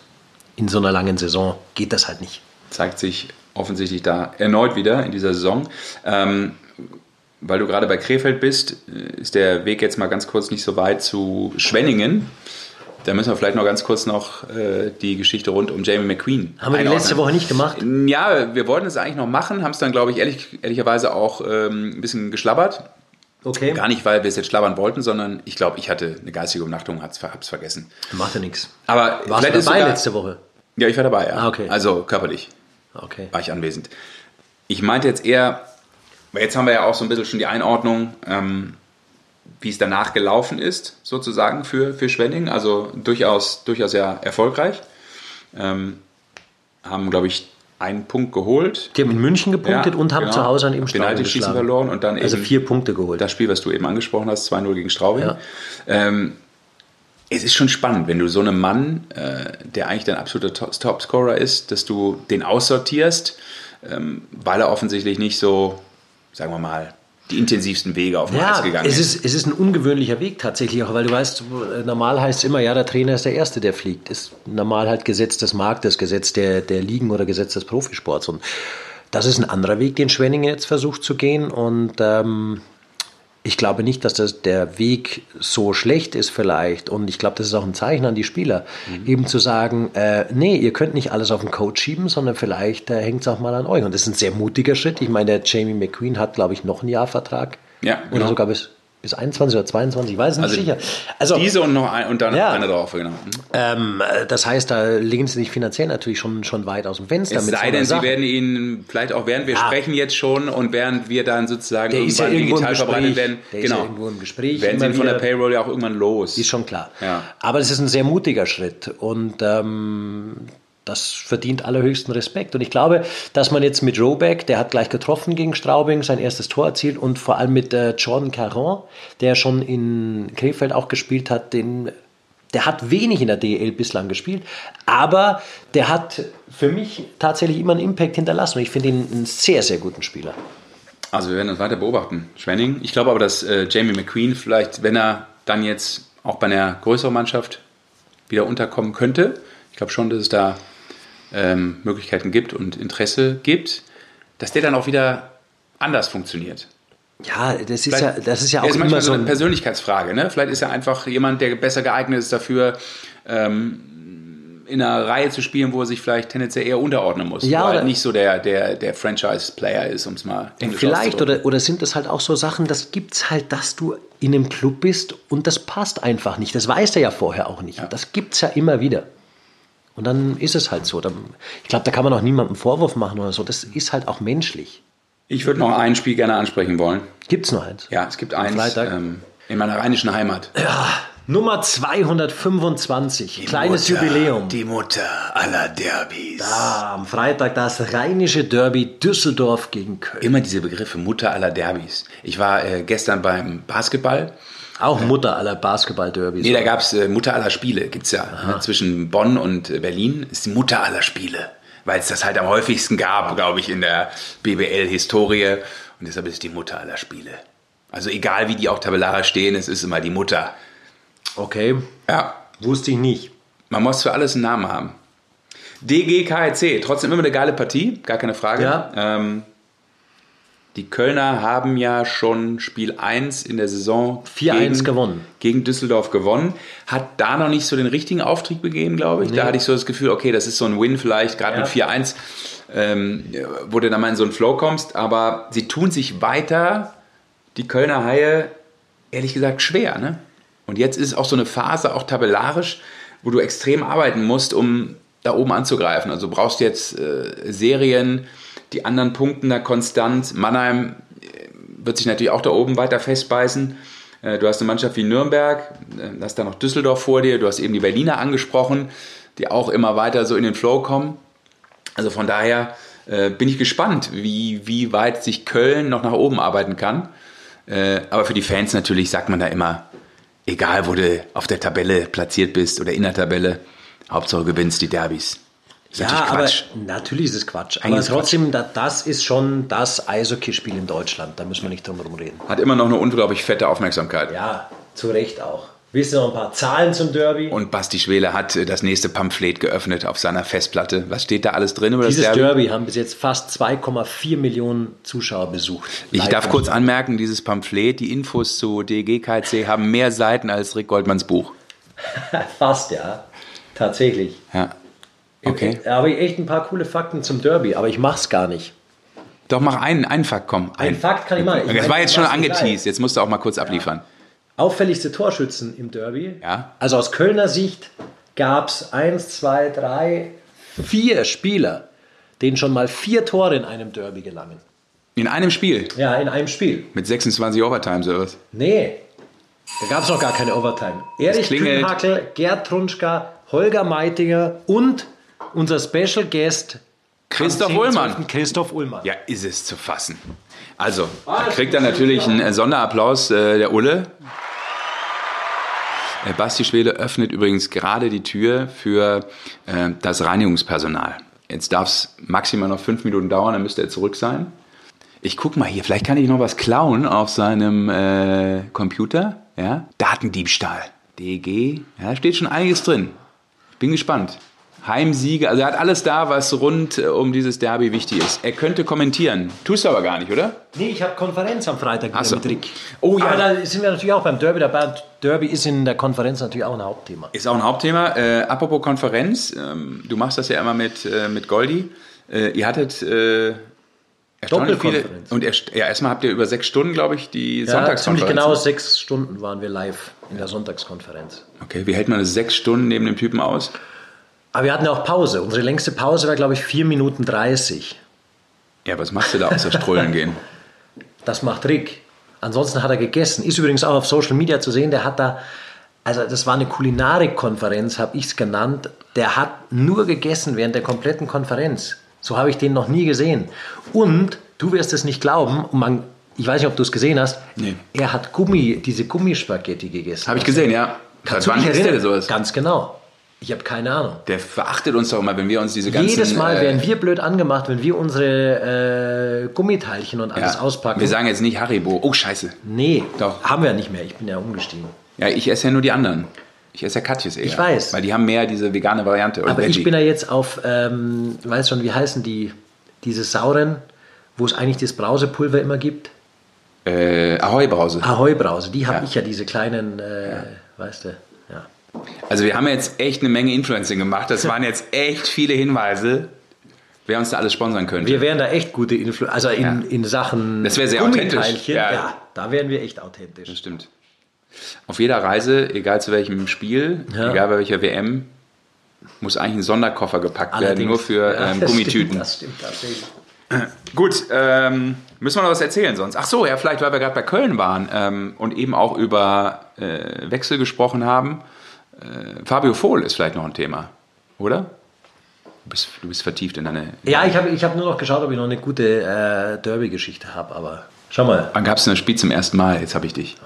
S1: in so einer langen Saison, geht das halt nicht.
S2: Zeigt sich offensichtlich da erneut wieder in dieser Saison. Ähm, weil du gerade bei Krefeld bist, äh, ist der Weg jetzt mal ganz kurz nicht so weit zu Schwenningen. Da müssen wir vielleicht noch ganz kurz noch äh, die Geschichte rund um Jamie McQueen.
S1: Haben wir die letzte Woche nicht gemacht?
S2: Ja, wir wollten es eigentlich noch machen, haben es dann, glaube ich, ehrlich, ehrlicherweise auch ähm, ein bisschen geschlabbert. Okay. Gar nicht, weil wir es jetzt schlabbern wollten, sondern ich glaube, ich hatte eine geistige Umnachtung, hab's, hab's vergessen.
S1: Macht ja nichts.
S2: Aber
S1: Warst du dabei sogar, letzte Woche?
S2: Ja, ich war dabei, ja.
S1: Ah, okay.
S2: Also körperlich
S1: okay.
S2: war ich anwesend. Ich meinte jetzt eher, weil jetzt haben wir ja auch so ein bisschen schon die Einordnung, ähm, wie es danach gelaufen ist, sozusagen für, für Schwenning. Also durchaus, durchaus ja erfolgreich. Ähm, haben, glaube ich, einen Punkt geholt.
S1: Die haben in München gepunktet ja, und haben genau. zu Hause an ihm
S2: Stadion schießen verloren und dann
S1: also eben vier Punkte geholt.
S2: Das Spiel, was du eben angesprochen hast, 2-0 gegen Straubing. Ja. Ähm, es ist schon spannend, wenn du so einem Mann, äh, der eigentlich dein absoluter Topscorer ist, dass du den aussortierst, ähm, weil er offensichtlich nicht so, sagen wir mal, die intensivsten Wege auf dem ja, Eis gegangen
S1: es ist. Es ist ein ungewöhnlicher Weg tatsächlich auch, weil du weißt, normal heißt es immer, ja, der Trainer ist der Erste, der fliegt. Ist normal halt Gesetz des Marktes, Gesetz der, der Ligen oder Gesetz des Profisports. Und das ist ein anderer Weg, den Schwenningen jetzt versucht zu gehen. Und ähm, ich glaube nicht, dass das der Weg so schlecht ist vielleicht. Und ich glaube, das ist auch ein Zeichen an die Spieler, mhm. eben zu sagen, äh, nee, ihr könnt nicht alles auf den Coach schieben, sondern vielleicht äh, hängt es auch mal an euch. Und das ist ein sehr mutiger Schritt. Ich meine, der Jamie McQueen hat, glaube ich, noch einen Jahrvertrag.
S2: Ja,
S1: genau. Oder sogar bis bis 21 oder 22, ich weiß nicht also sicher.
S2: Also diese und noch ein, und dann ja, eine drauf, genau.
S1: Ähm, das heißt, da legen sie sich finanziell natürlich schon, schon weit aus dem Fenster.
S2: Es sei denn, sie werden ihn vielleicht auch während wir ja. sprechen jetzt schon und während wir dann sozusagen
S1: der irgendwann ja digital verbreitet
S2: werden,
S1: der
S2: genau,
S1: ist ja irgendwo im Gespräch.
S2: Werden sie von der Payroll ja auch irgendwann los.
S1: Ist schon klar.
S2: Ja.
S1: Aber es ist ein sehr mutiger Schritt und ähm, das verdient allerhöchsten Respekt. Und ich glaube, dass man jetzt mit Roback, der hat gleich getroffen gegen Straubing, sein erstes Tor erzielt und vor allem mit äh, Jordan Caron, der schon in Krefeld auch gespielt hat, den der hat wenig in der DL bislang gespielt, aber der hat für mich tatsächlich immer einen Impact hinterlassen. Und ich finde ihn einen sehr, sehr guten Spieler.
S2: Also wir werden das weiter beobachten, Schwenning. Ich glaube aber, dass äh, Jamie McQueen vielleicht, wenn er dann jetzt auch bei einer größeren Mannschaft wieder unterkommen könnte, ich glaube schon, dass es da ähm, Möglichkeiten gibt und Interesse gibt, dass der dann auch wieder anders funktioniert.
S1: Ja, das ist ja, das ist ja auch ist
S2: immer so eine Persönlichkeitsfrage. Ne? Vielleicht ist er einfach jemand, der besser geeignet ist dafür, ähm, in einer Reihe zu spielen, wo er sich vielleicht tendenziell eher unterordnen muss.
S1: Ja,
S2: weil er nicht so der, der, der Franchise-Player ist, um es mal
S1: englisch Vielleicht, oder, oder sind das halt auch so Sachen, das gibt es halt, dass du in einem Club bist und das passt einfach nicht. Das weiß er ja vorher auch nicht. Ja. Das gibt es ja immer wieder. Und dann ist es halt so. Ich glaube, da kann man auch niemandem Vorwurf machen oder so. Das ist halt auch menschlich.
S2: Ich würde noch ein Spiel gerne ansprechen wollen.
S1: Gibt es noch eins?
S2: Ja, es gibt eins ähm, in meiner rheinischen Heimat.
S1: Ja, Nummer 225, die kleines
S2: Mutter,
S1: Jubiläum.
S2: Die Mutter aller Derbys.
S1: Da, am Freitag das rheinische Derby Düsseldorf gegen Köln.
S2: Immer diese Begriffe Mutter aller Derbys. Ich war äh, gestern beim Basketball
S1: auch Mutter aller Basketball-Derbys.
S2: Nee, da gab es äh, Mutter aller Spiele, gibt es ja. Ne? Zwischen Bonn und äh, Berlin ist die Mutter aller Spiele. Weil es das halt am häufigsten gab, glaube ich, in der BBL-Historie. Und deshalb ist die Mutter aller Spiele. Also egal, wie die auch tabellarisch stehen, es ist immer die Mutter.
S1: Okay.
S2: Ja.
S1: Wusste ich nicht.
S2: Man muss für alles einen Namen haben. DGKC, trotzdem immer eine geile Partie, gar keine Frage.
S1: Ja.
S2: Ähm, die Kölner haben ja schon Spiel 1 in der Saison
S1: 4-1 gewonnen.
S2: Gegen Düsseldorf gewonnen. Hat da noch nicht so den richtigen Auftrieb gegeben, glaube ich. Nee. Da hatte ich so das Gefühl, okay, das ist so ein Win vielleicht, gerade ja. mit 4-1, ähm, wo du dann mal in so einen Flow kommst. Aber sie tun sich weiter, die Kölner Haie, ehrlich gesagt, schwer. Ne? Und jetzt ist auch so eine Phase, auch tabellarisch, wo du extrem arbeiten musst, um da oben anzugreifen. Also du brauchst jetzt äh, Serien die anderen punkten da konstant. Mannheim äh, wird sich natürlich auch da oben weiter festbeißen. Äh, du hast eine Mannschaft wie Nürnberg, äh, hast da noch Düsseldorf vor dir, du hast eben die Berliner angesprochen, die auch immer weiter so in den Flow kommen. Also von daher bin ich gespannt, wie, wie weit sich Köln noch nach oben arbeiten kann. Aber für die Fans natürlich sagt man da immer, egal wo du auf der Tabelle platziert bist oder in der Tabelle, Hauptsache gewinnst die Derbys. Ist
S1: Ja,
S2: natürlich
S1: aber
S2: Quatsch.
S1: natürlich ist es Quatsch.
S2: Eigentlich
S1: aber trotzdem, da, das ist schon das Eishockeyspiel in Deutschland. Da müssen wir nicht drum herum reden.
S2: Hat immer noch eine unglaublich fette Aufmerksamkeit.
S1: Ja, zu Recht auch. Willst du noch ein paar Zahlen zum Derby?
S2: Und Basti Schwele hat äh, das nächste Pamphlet geöffnet auf seiner Festplatte. Was steht da alles drin über
S1: Dieses
S2: das
S1: Derby?
S2: Derby?
S1: haben bis jetzt fast 2,4 Millionen Zuschauer besucht.
S2: Ich
S1: Live
S2: darf kurz anmerken, dieses Pamphlet, die Infos zu DEG KC haben mehr Seiten als Rick Goldmanns Buch.
S1: Fast, ja. Tatsächlich.
S2: Ja. Okay.
S1: Da habe ich echt ein paar coole Fakten zum Derby, aber ich mach's gar nicht.
S2: Doch, mach einen, einen Fakt, komm.
S1: Ein Fakt kann ich machen. Ich
S2: das
S1: meine,
S2: war jetzt schon angeteased, jetzt musst du auch mal kurz abliefern.
S1: Auffälligste Torschützen im Derby.
S2: Ja.
S1: Also aus Kölner Sicht gab es eins, zwei, drei, vier Spieler, denen schon mal vier Tore in einem Derby gelangen.
S2: In einem Spiel
S1: Ja, in einem Spiel.
S2: mit 26 Overtimes oder was?
S1: Nee, da gab es noch gar keine Overtime. Erich. Kühnhackel, Gerd Trunschka, Holger Meitinger und unser Special Guest
S2: Christoph
S1: am 10.12.
S2: Ullmann.
S1: Christoph Ullmann.
S2: Ja, ist es zu fassen. Also, kriegt dann natürlich einen Sonderapplaus äh, der Ulle. Äh, Basti Schwede öffnet übrigens gerade die Tür für äh, das Reinigungspersonal. Jetzt darf es maximal noch fünf Minuten dauern, dann müsste er zurück sein. Ich guck mal hier, vielleicht kann ich noch was klauen auf seinem äh, Computer. Ja? Datendiebstahl. DG, ja, steht schon einiges drin. Ich bin gespannt. Heimsiege, also er hat alles da, was rund äh, um dieses Derby wichtig ist. Er könnte kommentieren. Tust du aber gar nicht, oder?
S1: Nee, ich habe Konferenz am Freitag wieder
S2: so.
S1: mit Rick.
S2: Oh ja.
S1: Aber da sind wir natürlich auch beim Derby dabei. Derby ist in der Konferenz natürlich auch ein Hauptthema.
S2: Ist auch ein Hauptthema. Äh, apropos Konferenz, ähm, du machst das ja immer mit, äh, mit Goldi. Äh, ihr hattet äh, erstaunlich viele. Und erst, ja, erstmal habt ihr über sechs Stunden, glaube ich, die
S1: Ja, ziemlich
S2: Sonntagskonferenz.
S1: genau sechs Stunden waren wir live in der Sonntagskonferenz.
S2: Okay, wie hält man das sechs Stunden neben dem Typen aus?
S1: Aber wir hatten ja auch Pause. Unsere längste Pause war, glaube ich, 4 Minuten 30.
S2: Ja, was machst du da außer Strollen gehen?
S1: Das macht Rick. Ansonsten hat er gegessen. Ist übrigens auch auf Social Media zu sehen. Der hat da, also das war eine Kulinarik-Konferenz, habe ich es genannt. Der hat nur gegessen während der kompletten Konferenz. So habe ich den noch nie gesehen. Und du wirst es nicht glauben, man, ich weiß nicht, ob du es gesehen hast,
S2: Nee.
S1: er hat Gummi, diese Gummispaghetti gegessen.
S2: Habe ich gesehen, ja.
S1: Kannst
S2: Seit wann isst der sowas?
S1: Ganz genau. Ich habe keine Ahnung.
S2: Der verachtet uns doch immer, wenn wir uns diese ganzen...
S1: Jedes Mal
S2: äh,
S1: werden wir blöd angemacht, wenn wir unsere äh, Gummiteilchen und alles
S2: ja,
S1: auspacken.
S2: Wir sagen jetzt nicht Haribo. Oh, scheiße.
S1: nee,
S2: Doch.
S1: haben wir nicht mehr. Ich bin ja umgestiegen.
S2: Ja, ich esse ja nur die anderen. Ich esse ja Katjes eher.
S1: Ich weiß.
S2: Weil die haben mehr diese vegane Variante. Oder
S1: Aber ich
S2: Veggie.
S1: bin ja jetzt auf, ähm, weißt schon, wie heißen die, diese sauren, wo es eigentlich das Brausepulver immer gibt?
S2: äh, Ahoi-Brause.
S1: Ahoi-Brause, die habe
S2: Ja.
S1: ich ja, diese kleinen, äh, weißt du, ja.
S2: Also wir haben jetzt echt eine Menge Influencing gemacht. Das waren jetzt echt viele Hinweise, wer uns da alles sponsern könnte.
S1: Wir wären da echt gute Influencer, also in,
S2: Ja.
S1: in Sachen
S2: Das wäre sehr authentisch. Ja.
S1: ja. da wären wir echt authentisch.
S2: das stimmt. Auf jeder Reise, egal zu welchem Spiel,
S1: Ja.
S2: egal bei welcher WM, muss eigentlich ein Sonderkoffer gepackt werden,
S1: Allerdings.
S2: nur für
S1: Ja,
S2: ähm,
S1: das
S2: Gummitüten.
S1: Stimmt, das stimmt tatsächlich.
S2: Gut, ähm, müssen wir noch was erzählen sonst? Ach so, ja, vielleicht, weil wir gerade bei Köln waren ähm, und eben auch über äh, Wechsel gesprochen haben. Äh, Fabio Vohl ist vielleicht noch ein Thema, oder? Du bist, du bist vertieft in deine.
S1: Ja, ich habe ich hab nur noch geschaut, ob ich noch eine gute äh, Derby-Geschichte habe, aber schau mal.
S2: Wann gab es ein Spiel zum ersten Mal? Jetzt habe ich dich.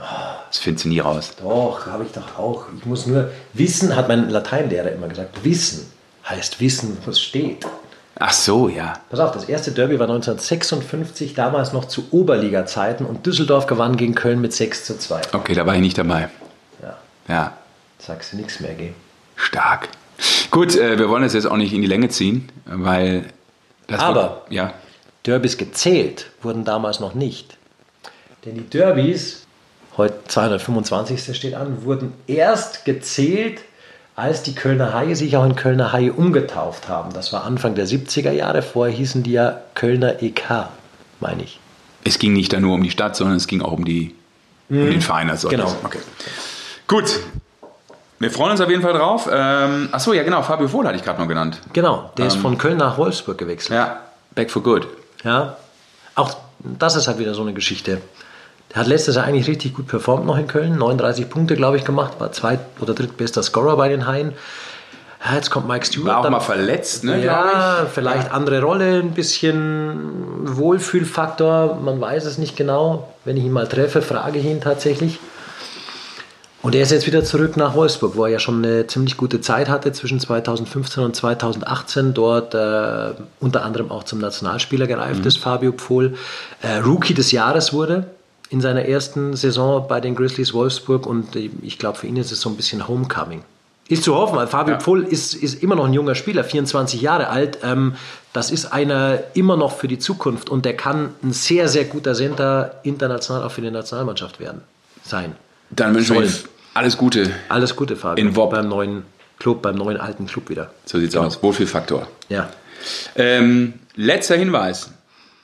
S2: Das findest du nie raus.
S1: Doch, habe ich doch auch. Ich muss nur wissen, hat mein Lateinlehrer immer gesagt, wissen heißt wissen, was steht.
S2: Ach so, ja.
S1: Pass auf, das erste Derby war 1956, damals noch zu Oberliga-Zeiten und Düsseldorf gewann gegen Köln mit 6 zu 2.
S2: Okay, da war ich nicht dabei.
S1: Ja,
S2: Ja,
S1: sagst du nichts mehr, gell?
S2: stark. Gut, äh, wir wollen das jetzt auch nicht in die Länge ziehen, weil das
S1: Aber-
S2: wird, ja,
S1: Derbys gezählt wurden damals noch nicht. Denn die Derbys, heute 225. steht an, wurden erst gezählt, als die Kölner Haie sich auch in Kölner Haie umgetauft haben. Das war Anfang der 70er Jahre. Vorher hießen die ja Kölner EK, meine ich.
S2: es ging nicht da nur um die Stadt, sondern es ging auch um, die, um den Verein als solches.
S1: Genau.
S2: Okay. Gut. Wir freuen uns auf jeden Fall drauf. Ähm, ach so, ja genau, Fabio Vohl hatte ich gerade noch genannt.
S1: Genau, der ist von Köln nach Wolfsburg gewechselt.
S2: Ja, back for good.
S1: Ja. Auch das ist halt wieder so eine Geschichte. Der hat letztes Jahr eigentlich richtig gut performt noch in Köln. 39 Punkte, glaube ich, gemacht. War zweit- oder drittbester Scorer bei den Haien. Ja, jetzt kommt Mike Stewart.
S2: War auch
S1: dann-
S2: mal verletzt, ne,
S1: Ja, vielleicht andere Rolle, ein bisschen Wohlfühlfaktor. Man weiß es nicht genau. Wenn ich ihn mal treffe, frage ich ihn tatsächlich. Und er ist jetzt wieder zurück nach Wolfsburg, wo er ja schon eine ziemlich gute Zeit hatte zwischen 2015 und 2018. Dort äh, unter anderem auch zum Nationalspieler gereift mhm. ist, Fabio Pfohl. Äh, Rookie des Jahres wurde in seiner ersten Saison bei den Grizzlies Wolfsburg und ich glaube, für ihn ist es so ein bisschen Homecoming. Ist zu hoffen, weil Fabio ja. Pfohl ist, ist immer noch ein junger Spieler, 24 Jahre alt. Ähm, das ist einer immer noch für die Zukunft und der kann ein sehr, sehr guter Center international auch für die Nationalmannschaft werden, sein.
S2: Dann wünschen wir alles Gute.
S1: Alles Gute, Fabio.
S2: In Wob.
S1: Beim neuen Club, beim neuen alten Club wieder.
S2: So sieht's genau. aus. Wohlfühlfaktor.
S1: Ja.
S2: Ähm, letzter Hinweis,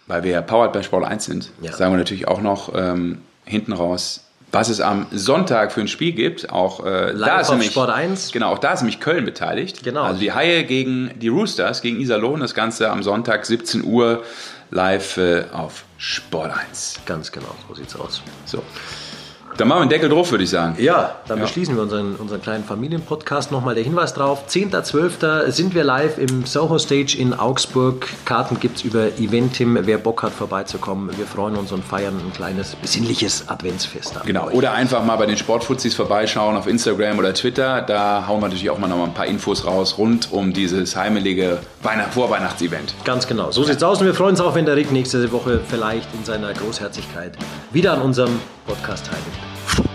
S2: weil wir ja powered bei Sport 1 sind, ja. sagen wir natürlich auch noch ähm, hinten raus, was es am Sonntag für ein Spiel gibt. Auch äh,
S1: Live da ist nämlich, Sport 1.
S2: Genau, auch da ist nämlich Köln beteiligt.
S1: Genau.
S2: Also die Haie gegen die Roosters, gegen Iserlohn. Das Ganze am Sonntag 17 Uhr live äh, auf Sport 1.
S1: Ganz genau, so sieht's aus.
S2: So. Dann machen wir einen Deckel drauf, würde ich sagen.
S1: Ja, dann ja. beschließen wir unseren, unseren kleinen Familienpodcast. Nochmal der Hinweis drauf. 10.12. sind wir live im Soho Stage in Augsburg. Karten gibt es über Eventim. Wer Bock hat, vorbeizukommen. Wir freuen uns und feiern ein kleines besinnliches Adventsfest.
S2: Genau. Oder einfach mal bei den Sportfuzis vorbeischauen auf Instagram oder Twitter. Da hauen wir natürlich auch mal noch ein paar Infos raus rund um dieses heimelige Weihnacht Vorweihnachtsevent.
S1: Ganz genau. So sieht's aus. Und wir freuen uns auch, wenn der Rick nächste Woche vielleicht in seiner Großherzigkeit wieder an unserem Podcast teilnimmt.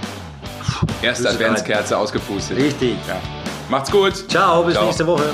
S2: Erste Adventskerze ausgepustet.
S1: Richtig.
S2: Ja. Macht's gut.
S1: Ciao, bis Ciao. nächste Woche.